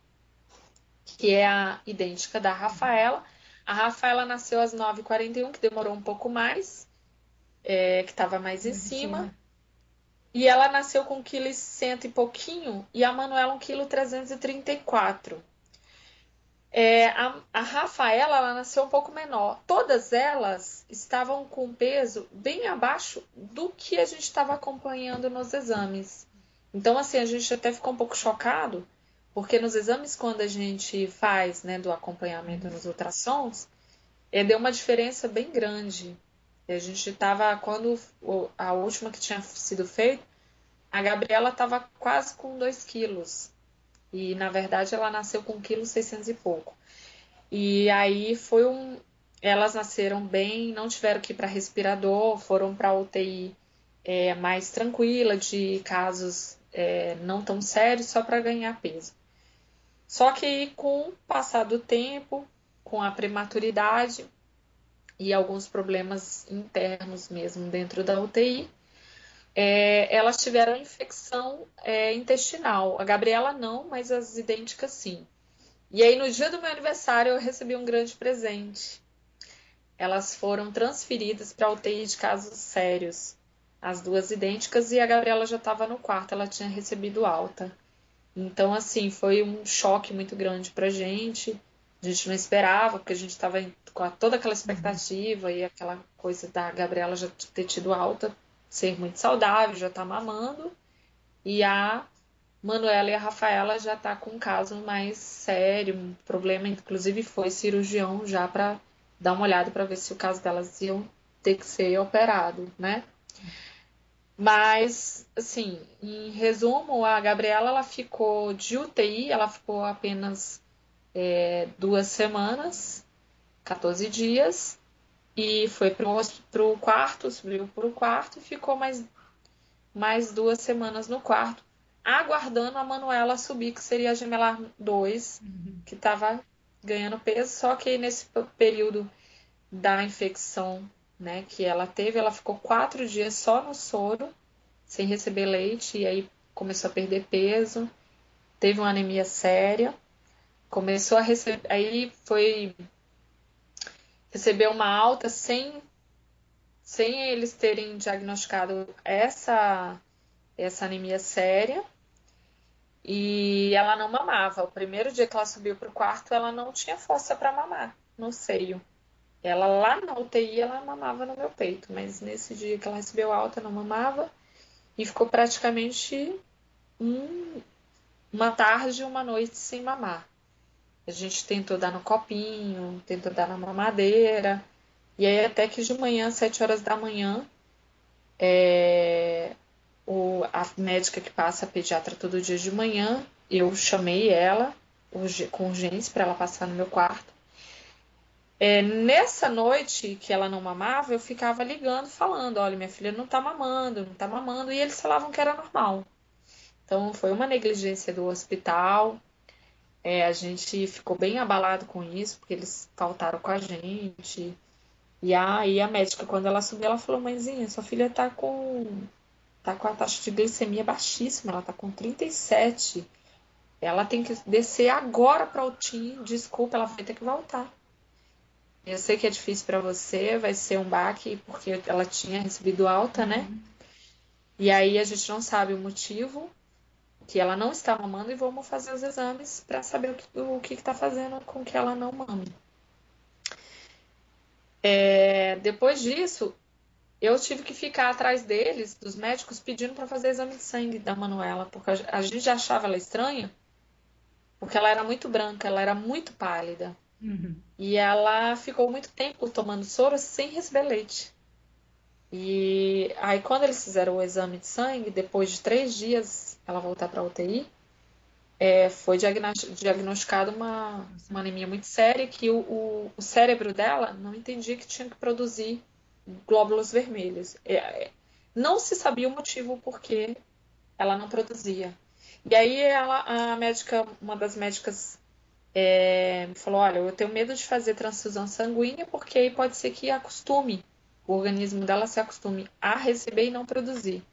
que é a idêntica da Rafaela. A Rafaela nasceu às 9h41, que demorou um pouco mais é, que estava mais em cima. E ela nasceu com 1,1 kg e pouquinho e a Manuela 1,334 kg. É, a, a Rafaela ela nasceu um pouco menor. Todas elas estavam com peso bem abaixo do que a gente estava acompanhando nos exames. Então, assim, a gente até ficou um pouco chocado, porque nos exames, quando a gente faz né, do acompanhamento nos ultrassons, é, deu uma diferença bem grande. A gente estava, quando a última que tinha sido feita, a Gabriela estava quase com 2 quilos. E na verdade ela nasceu com 1,6 kg e pouco. E aí foi um. Elas nasceram bem, não tiveram que ir para respirador, foram para UTI é, mais tranquila, de casos é, não tão sérios, só para ganhar peso. Só que com o passar do tempo, com a prematuridade, e alguns problemas internos mesmo dentro da UTI. É, elas tiveram infecção é, intestinal. A Gabriela não, mas as idênticas sim. E aí, no dia do meu aniversário, eu recebi um grande presente. Elas foram transferidas para a UTI de casos sérios, as duas idênticas, e a Gabriela já estava no quarto, ela tinha recebido alta. Então, assim, foi um choque muito grande para gente. A gente não esperava, porque a gente estava com toda aquela expectativa e aquela coisa da Gabriela já ter tido alta, ser muito saudável, já tá mamando. E a Manuela e a Rafaela já tá com um caso mais sério, um problema, inclusive foi cirurgião já para dar uma olhada para ver se o caso delas iam ter que ser operado, né? Mas, assim, em resumo, a Gabriela ela ficou de UTI, ela ficou apenas é, duas semanas, 14 dias, e foi para o quarto, subiu para o quarto e ficou mais, mais duas semanas no quarto, aguardando a Manuela subir, que seria a gemelar 2, uhum. que estava ganhando peso, só que nesse período da infecção né, que ela teve, ela ficou quatro dias só no soro, sem receber leite, e aí começou a perder peso, teve uma anemia séria começou a receber, aí foi receber uma alta sem sem eles terem diagnosticado essa essa anemia séria e ela não mamava. O primeiro dia que ela subiu para o quarto, ela não tinha força para mamar no seio. Ela lá na UTI, ela mamava no meu peito, mas nesse dia que ela recebeu alta, não mamava e ficou praticamente um, uma tarde e uma noite sem mamar. A gente tentou dar no copinho, tentou dar na mamadeira, e aí até que de manhã, sete horas da manhã, é, o, a médica que passa a pediatra todo dia de manhã, eu chamei ela com urgência para ela passar no meu quarto. É, nessa noite que ela não mamava, eu ficava ligando, falando: olha, minha filha não tá mamando, não tá mamando, e eles falavam que era normal. Então foi uma negligência do hospital. É, a gente ficou bem abalado com isso, porque eles faltaram com a gente. E aí a médica, quando ela subiu, ela falou: Mãezinha, sua filha tá com, tá com a taxa de glicemia baixíssima, ela tá com 37. Ela tem que descer agora para o TIM. Desculpa, ela vai ter que voltar. Eu sei que é difícil para você, vai ser um baque, porque ela tinha recebido alta, né? Uhum. E aí a gente não sabe o motivo que ela não está mamando e vamos fazer os exames para saber o que está fazendo com que ela não mame. É, depois disso, eu tive que ficar atrás deles, dos médicos, pedindo para fazer exame de sangue da Manuela, porque a gente já achava ela estranha, porque ela era muito branca, ela era muito pálida. Uhum. E ela ficou muito tempo tomando soro sem receber leite. E aí, quando eles fizeram o exame de sangue, depois de três dias ela voltar para a UTI, é, foi diagnosticada uma, uma anemia muito séria que o, o, o, cérebro dela não entendia que tinha que produzir glóbulos vermelhos. É, é, não se sabia o motivo por que ela não produzia. E aí ela, a médica, uma das médicas é, falou, olha, eu tenho medo de fazer transfusão sanguínea porque aí pode ser que acostume, o organismo dela se acostume a receber e não produzir.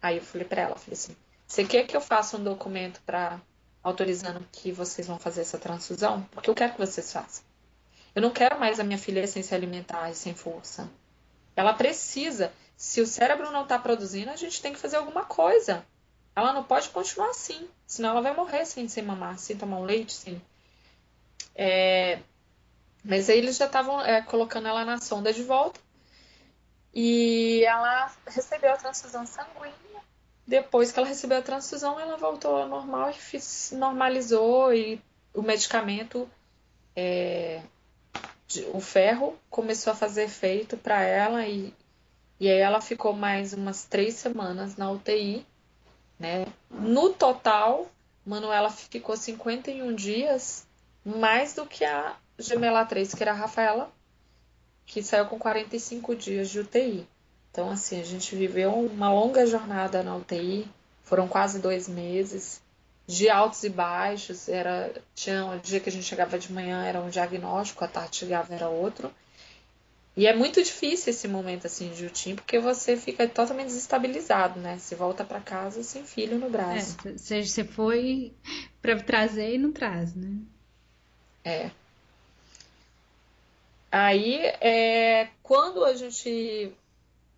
Aí eu falei para ela, falei assim, você quer que eu faça um documento para autorizando que vocês vão fazer essa transfusão? Porque eu quero que vocês façam. Eu não quero mais a minha filha sem se alimentar e sem força. Ela precisa. Se o cérebro não está produzindo, a gente tem que fazer alguma coisa. Ela não pode continuar assim, senão ela vai morrer sem, sem mamar, sem tomar um leite, sem é, mas aí eles já estavam é, colocando ela na sonda de volta. E ela recebeu a transfusão sanguínea. Depois que ela recebeu a transfusão, ela voltou ao normal e fiz, normalizou e o medicamento, é, o ferro, começou a fazer efeito para ela e, e aí ela ficou mais umas três semanas na UTI. Né? No total, Manuela ficou 51 dias mais do que a gemela 3, que era a Rafaela, que saiu com 45 dias de UTI. Então, assim, a gente viveu uma longa jornada na UTI, foram quase dois meses, de altos e baixos. Era, tinha um dia que a gente chegava de manhã era um diagnóstico, a tarde chegava era outro. E é muito difícil esse momento assim de UTI, porque você fica totalmente desestabilizado, né? Você volta para casa sem filho no braço. É, você foi para trazer e não traz, né? É. Aí, é, quando a gente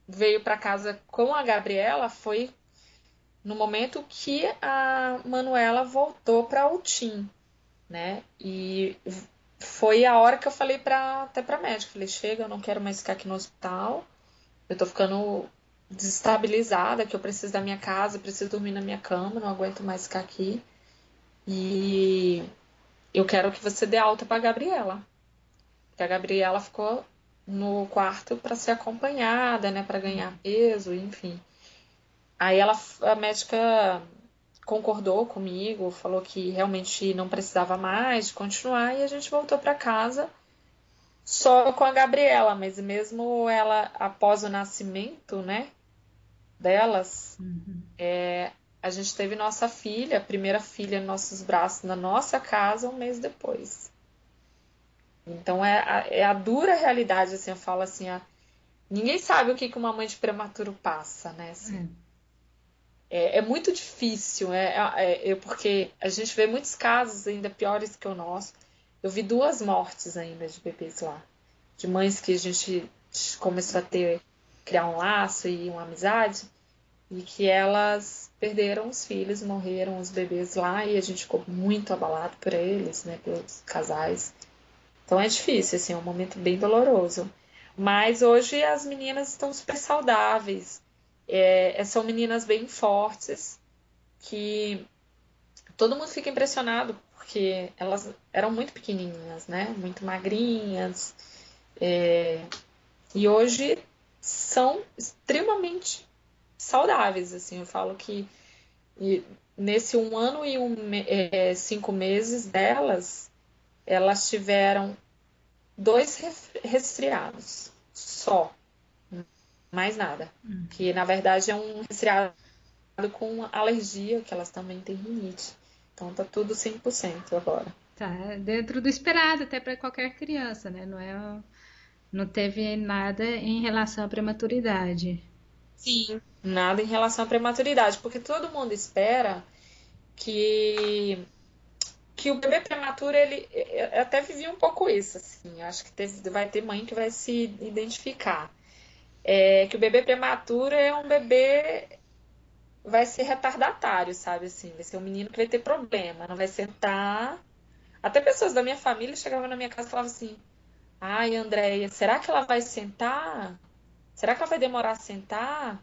veio para casa com a Gabriela, foi no momento que a Manuela voltou para o TIM, né? E foi a hora que eu falei para até para médica, falei: "Chega, eu não quero mais ficar aqui no hospital. Eu tô ficando desestabilizada, que eu preciso da minha casa, preciso dormir na minha cama, não aguento mais ficar aqui". E eu quero que você dê alta para Gabriela. Porque a Gabriela ficou no quarto para ser acompanhada, né, para ganhar peso, enfim. Aí ela, a médica concordou comigo, falou que realmente não precisava mais de continuar e a gente voltou para casa só com a Gabriela, mas mesmo ela após o nascimento, né, delas, uhum. é, a gente teve nossa filha, a primeira filha nos nossos braços, na nossa casa, um mês depois. Então é a, é a dura realidade, assim, eu falo assim, a, ninguém sabe o que, que uma mãe de prematuro passa, né? Assim, é. é. muito difícil, é, é, é, porque a gente vê muitos casos ainda piores que o nosso. Eu vi duas mortes ainda de bebês lá, de mães que a gente começou a ter criar um laço e uma amizade e que elas perderam os filhos, morreram os bebês lá e a gente ficou muito abalado por eles, né, pelos casais. Então é difícil, assim, é um momento bem doloroso. Mas hoje as meninas estão super saudáveis, é, são meninas bem fortes, que todo mundo fica impressionado porque elas eram muito pequenininhas, né, muito magrinhas, é, e hoje são extremamente saudáveis, assim, eu falo que nesse um ano e um, é, cinco meses delas, elas tiveram dois resfriados só, mais nada. Hum. Que na verdade é um resfriado com alergia, que elas também têm rinite. Então tá tudo 100% agora. Tá, dentro do esperado até para qualquer criança, né? Não é não teve nada em relação à prematuridade. Sim, nada em relação à prematuridade, porque todo mundo espera que que o bebê prematuro ele eu até vivi um pouco isso assim, acho que teve, vai ter mãe que vai se identificar. É, que o bebê prematuro é um bebê vai ser retardatário, sabe assim, vai ser um menino que vai ter problema, não vai sentar. Até pessoas da minha família chegavam na minha casa e falavam assim: "Ai, Andréia, será que ela vai sentar? Será que ela vai demorar a sentar?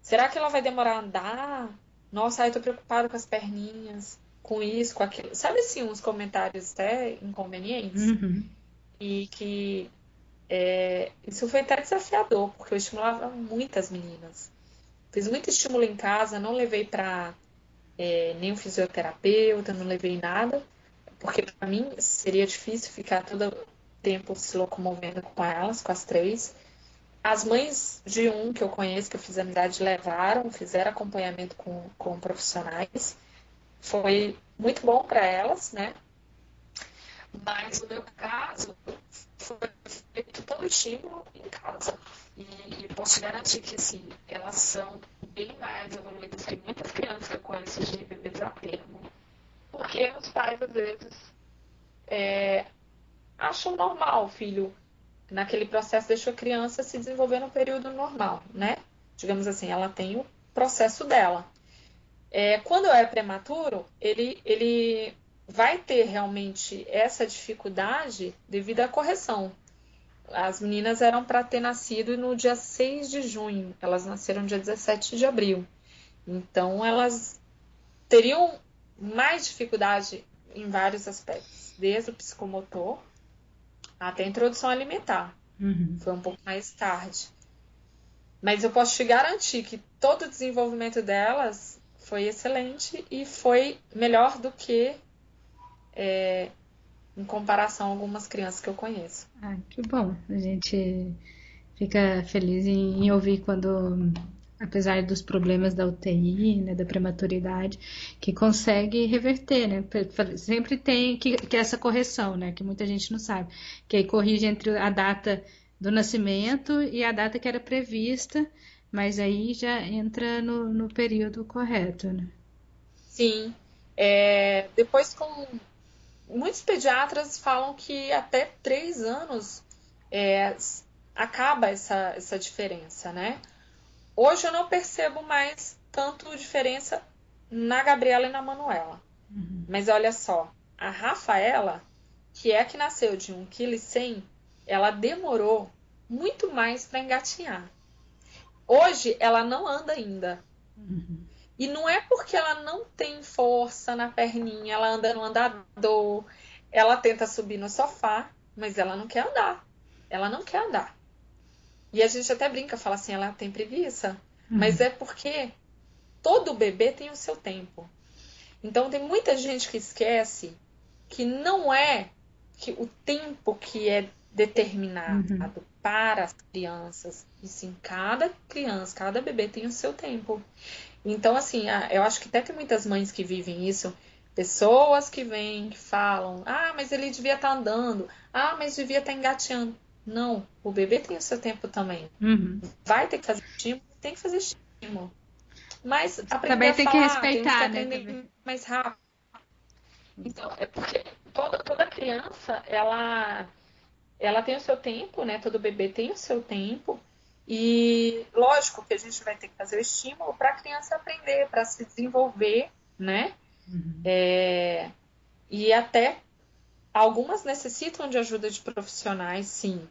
Será que ela vai demorar a andar? Nossa, ai, tô preocupada com as perninhas, com isso, com aquilo. Sabe assim, uns comentários até inconvenientes? Uhum. E que é, isso foi até desafiador, porque eu estimulava muitas meninas. Fiz muito estímulo em casa, não levei para é, nenhum fisioterapeuta, não levei nada, porque para mim seria difícil ficar todo tempo se locomovendo com elas, com as três. As mães de um que eu conheço, que eu fiz amizade, levaram, fizeram acompanhamento com, com profissionais. Foi muito bom para elas, né? Mas no meu caso, foi feito todo estímulo em casa. E, e posso garantir que, assim, elas são bem mais evoluídas que muitas crianças que eu conheço de bebês a termo. Porque os pais, às vezes, é, acham normal o filho naquele processo deixou a criança se desenvolver no período normal, né? Digamos assim, ela tem o processo dela. É, quando é prematuro, ele, ele vai ter realmente essa dificuldade devido à correção. As meninas eram para ter nascido no dia 6 de junho, elas nasceram dia 17 de abril. Então, elas teriam mais dificuldade em vários aspectos, desde o psicomotor até a introdução alimentar. Uhum. Foi um pouco mais tarde. Mas eu posso te garantir que todo o desenvolvimento delas foi excelente e foi melhor do que é, em comparação a algumas crianças que eu conheço. Ah, que bom. A gente fica feliz em, em ouvir quando apesar dos problemas da UTI, né, da prematuridade, que consegue reverter, né? Sempre tem que, que essa correção, né, que muita gente não sabe, que aí corrige entre a data do nascimento e a data que era prevista, mas aí já entra no, no período correto, né? Sim. É, depois, com muitos pediatras falam que até três anos é, acaba essa, essa diferença, né? Hoje eu não percebo mais tanto diferença na Gabriela e na Manuela. Uhum. Mas olha só, a Rafaela, que é a que nasceu de 1,1 kg, ela demorou muito mais para engatinhar. Hoje ela não anda ainda. Uhum. E não é porque ela não tem força na perninha, ela anda no andador, ela tenta subir no sofá, mas ela não quer andar. Ela não quer andar. E a gente até brinca, fala assim, ela tem preguiça. Uhum. Mas é porque todo bebê tem o seu tempo. Então tem muita gente que esquece que não é que o tempo que é determinado uhum. para as crianças. E sim, cada criança, cada bebê tem o seu tempo. Então, assim, eu acho que até tem muitas mães que vivem isso. Pessoas que vêm, que falam, ah, mas ele devia estar tá andando, ah, mas devia estar tá engateando. Não, o bebê tem o seu tempo também. Uhum. Vai ter que fazer estímulo, tem que fazer estímulo. Mas aprender também a tem falar, que respeitar, tem que né? Mais rápido. Então, é porque toda, toda criança, ela, ela tem o seu tempo, né? Todo bebê tem o seu tempo. E lógico que a gente vai ter que fazer o estímulo para a criança aprender, para se desenvolver, né? Uhum. É, e até algumas necessitam de ajuda de profissionais, sim.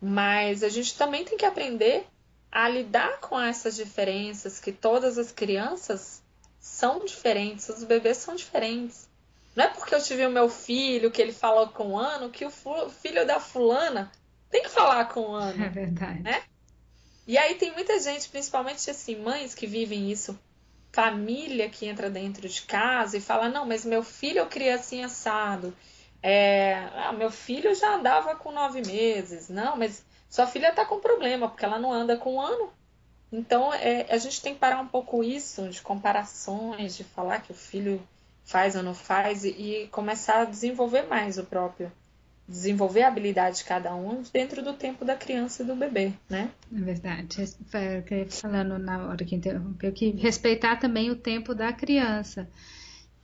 Mas a gente também tem que aprender a lidar com essas diferenças, que todas as crianças são diferentes, os bebês são diferentes. Não é porque eu tive o meu filho, que ele falou com um ano, que o filho da fulana tem que falar com um ano. É verdade. Né? E aí tem muita gente, principalmente assim, mães que vivem isso, família que entra dentro de casa e fala, não, mas meu filho eu criei assim assado. É, ah, meu filho já andava com nove meses. Não, mas sua filha está com problema, porque ela não anda com um ano. Então, é, a gente tem que parar um pouco isso, de comparações, de falar que o filho faz ou não faz, e, e começar a desenvolver mais o próprio desenvolver a habilidade de cada um dentro do tempo da criança e do bebê, né? É verdade. Falando na hora que interrompeu, que respeitar também o tempo da criança.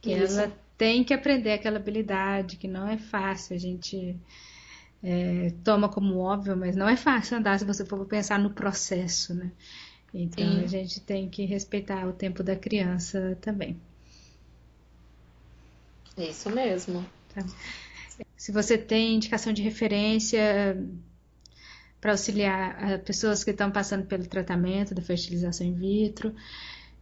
Que Isso. ela tem que aprender aquela habilidade, que não é fácil. A gente é, toma como óbvio, mas não é fácil andar se você for pensar no processo, né? Então Sim. a gente tem que respeitar o tempo da criança também. Isso mesmo. Tá. Se você tem indicação de referência para auxiliar pessoas que estão passando pelo tratamento da fertilização in vitro,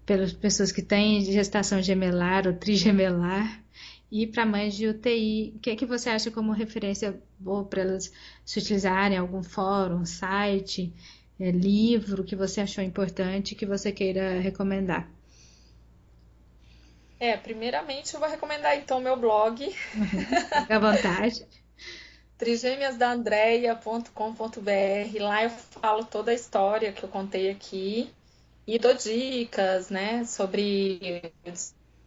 pelas pessoas que têm gestação gemelar ou trigemelar, e para mães de UTI, o que, é que você acha como referência boa para elas se utilizarem? Algum fórum, site, é, livro que você achou importante que você queira recomendar? É, primeiramente eu vou recomendar então meu blog. Fique à vontade. trigêmeasdaandreia.com.br. Lá eu falo toda a história que eu contei aqui e dou dicas, né, sobre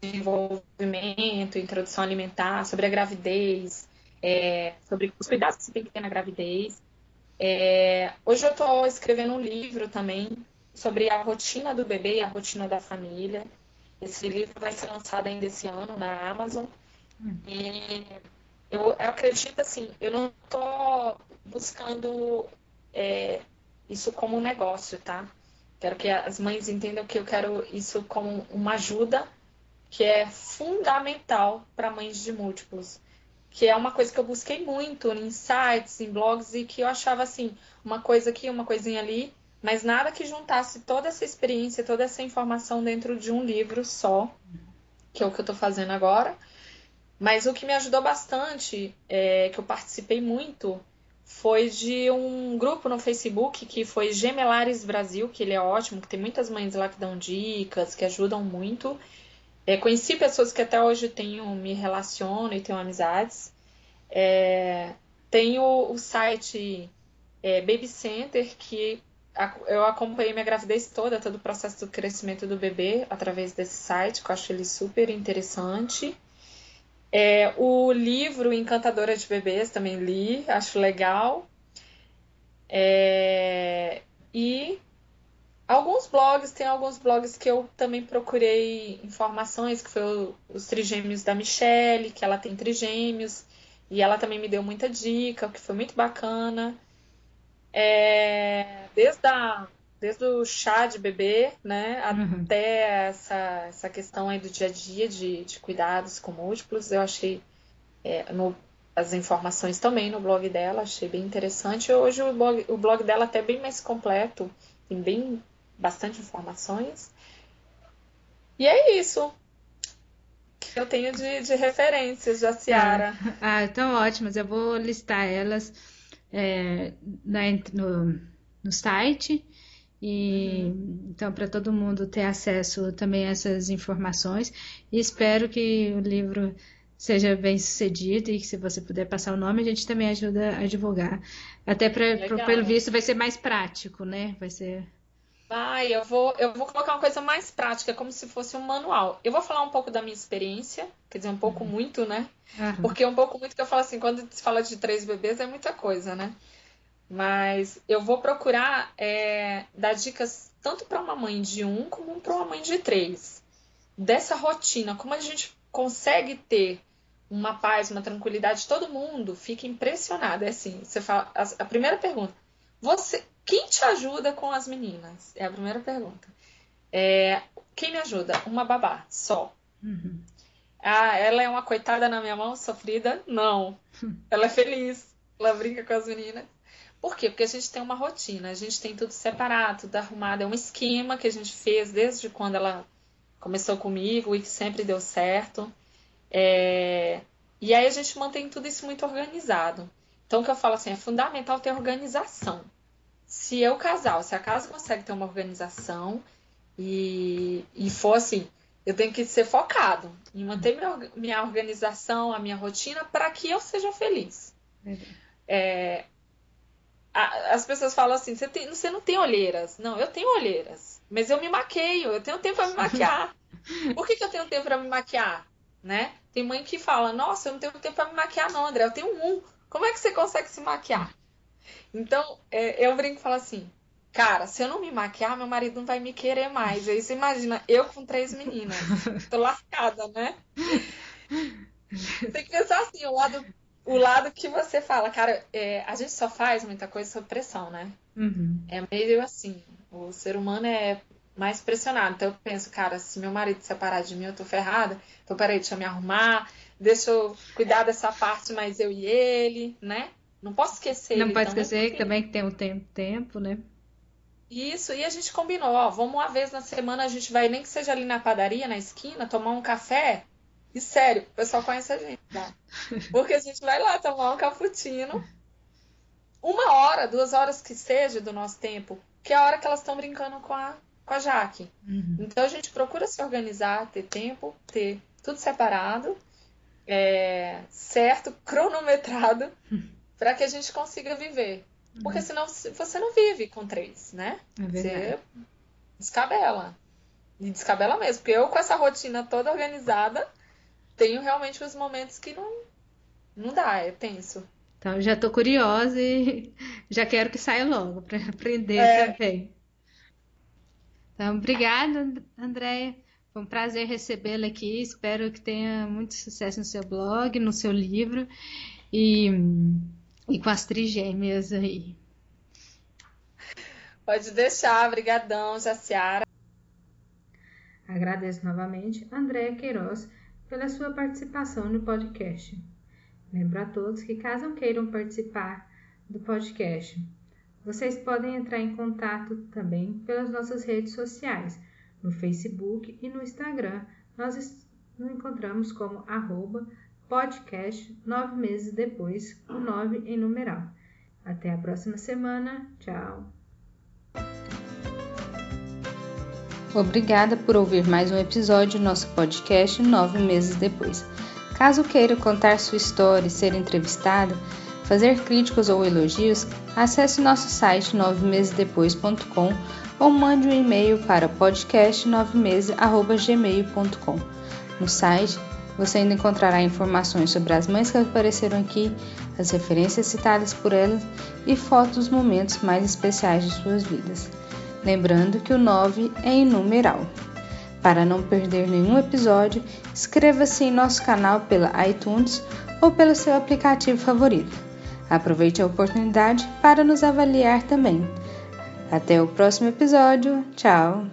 desenvolvimento, introdução alimentar, sobre a gravidez, é, sobre os cuidados que você tem que ter na gravidez. É, hoje eu estou escrevendo um livro também sobre a rotina do bebê e a rotina da família. Esse livro vai ser lançado ainda esse ano na Amazon. E eu, eu, acredito assim, eu não estou buscando é, isso como um negócio, tá? Quero que as mães entendam que eu quero isso como uma ajuda que é fundamental para mães de múltiplos. Que é uma coisa que eu busquei muito em sites, em blogs, e que eu achava assim, uma coisa aqui, uma coisinha ali, mas nada que juntasse toda essa experiência, toda essa informação dentro de um livro só, que é o que eu estou fazendo agora. Mas o que me ajudou bastante, é, que eu participei muito, foi de um grupo no Facebook que foi Gemelares Brasil, que ele é ótimo, que tem muitas mães lá que dão dicas, que ajudam muito. É, conheci pessoas que até hoje tenho, me relaciono e tenho amizades. É, tem o, o site é, Baby Center, que eu acompanhei minha gravidez toda, todo o processo do crescimento do bebê através desse site, que eu acho ele super interessante. É, o livro Encantadora de Bebês também li, acho legal. É, e alguns blogs, tem alguns blogs que eu também procurei informações, que foi o, os trigêmeos da Michelle, que ela tem trigêmeos, e ela também me deu muita dica, o que foi muito bacana. É, desde, a, desde o chá de bebê, né, uhum. até essa, essa questão aí do dia a dia de, de cuidados com múltiplos, eu achei é, no, as informações também no blog dela, achei bem interessante. Hoje o blog, o blog dela até é bem mais completo, tem bem bastante informações. E é isso que eu tenho de, de referências da Ciara. Ah, então ótimas. Eu vou listar elas é, na, no, no site. E uhum. então para todo mundo ter acesso também a essas informações. E espero que o livro seja bem sucedido e que se você puder passar o nome, a gente também ajuda a divulgar. Até para pelo visto vai ser mais prático, né? Vai ser Vai, eu vou, eu vou colocar uma coisa mais prática, como se fosse um manual. Eu vou falar um pouco da minha experiência, quer dizer, um pouco uhum. muito, né? Uhum. Porque é um pouco muito que eu falo assim, quando se fala de três bebês é muita coisa, né? Mas eu vou procurar é, dar dicas tanto para uma mãe de um como para uma mãe de três. Dessa rotina, como a gente consegue ter uma paz, uma tranquilidade, todo mundo fica impressionado. É assim, você fala, a, a primeira pergunta, você quem te ajuda com as meninas? É a primeira pergunta. É, quem me ajuda? Uma babá, só. Uhum. Ah, ela é uma coitada na minha mão, sofrida? Não. Ela é feliz. Ela brinca com as meninas. Por quê? Porque a gente tem uma rotina, a gente tem tudo separado, tudo arrumado. É um esquema que a gente fez desde quando ela começou comigo e que sempre deu certo. É... E aí a gente mantém tudo isso muito organizado. Então, o que eu falo assim, é fundamental ter organização. Se eu casal, se a casa consegue ter uma organização e, e for assim, eu tenho que ser focado em manter minha, minha organização, a minha rotina, para que eu seja feliz. É, as pessoas falam assim: você, tem, você não tem olheiras. Não, eu tenho olheiras, mas eu me maqueio, eu tenho tempo para me maquiar. Por que, que eu tenho tempo para me maquiar? Né? Tem mãe que fala: Nossa, eu não tenho tempo para me maquiar, não, André, eu tenho um. Como é que você consegue se maquiar? Então, é, eu brinco e falo assim, cara, se eu não me maquiar, meu marido não vai me querer mais. Aí você imagina, eu com três meninas. Tô lascada, né? Tem que pensar assim, o lado, o lado que você fala, cara, é, a gente só faz muita coisa sob pressão, né? Uhum. É meio assim, o ser humano é mais pressionado. Então eu penso, cara, se meu marido separar de mim, eu tô ferrada. Então peraí, deixa eu me arrumar, deixa eu cuidar dessa parte mais eu e ele, né? Não posso esquecer. Não pode esquecer que também tem o tempo, tempo, né? Isso, e a gente combinou, ó, vamos uma vez na semana, a gente vai nem que seja ali na padaria, na esquina, tomar um café. E sério, o pessoal conhece a gente, tá? Porque a gente vai lá tomar um cappuccino. Uma hora, duas horas que seja do nosso tempo, que é a hora que elas estão brincando com a, com a Jaque. Uhum. Então a gente procura se organizar, ter tempo, ter tudo separado, é, certo, cronometrado, para que a gente consiga viver. Porque uhum. senão você não vive com três, né? É você descabela. E descabela mesmo. Porque eu, com essa rotina toda organizada, tenho realmente os momentos que não, não dá, é tenso. Então, já tô curiosa e já quero que saia logo para aprender é. também. Então, obrigada, Andréia. Foi um prazer recebê-la aqui. Espero que tenha muito sucesso no seu blog, no seu livro e, e com as trigêmeas aí. Pode deixar, brigadão, Jaciara. Agradeço novamente a Andréa Queiroz pela sua participação no podcast. Lembro a todos que caso queiram participar do podcast, vocês podem entrar em contato também pelas nossas redes sociais, no Facebook e no Instagram. Nós nos encontramos como arroba podcast nove meses depois, o nove em numeral. Até a próxima semana. Tchau. Obrigada por ouvir mais um episódio do nosso podcast nove meses depois. Caso queira contar sua história e ser entrevistada, fazer críticas ou elogios, acesse nosso site novemesesdepois.com ou mande um e-mail para podcast9meses@gmail.com. No site você ainda encontrará informações sobre as mães que apareceram aqui, as referências citadas por elas e fotos dos momentos mais especiais de suas vidas. Lembrando que o 9 é em numeral. Para não perder nenhum episódio, inscreva-se em nosso canal pela iTunes ou pelo seu aplicativo favorito. Aproveite a oportunidade para nos avaliar também. Até o próximo episódio. Tchau!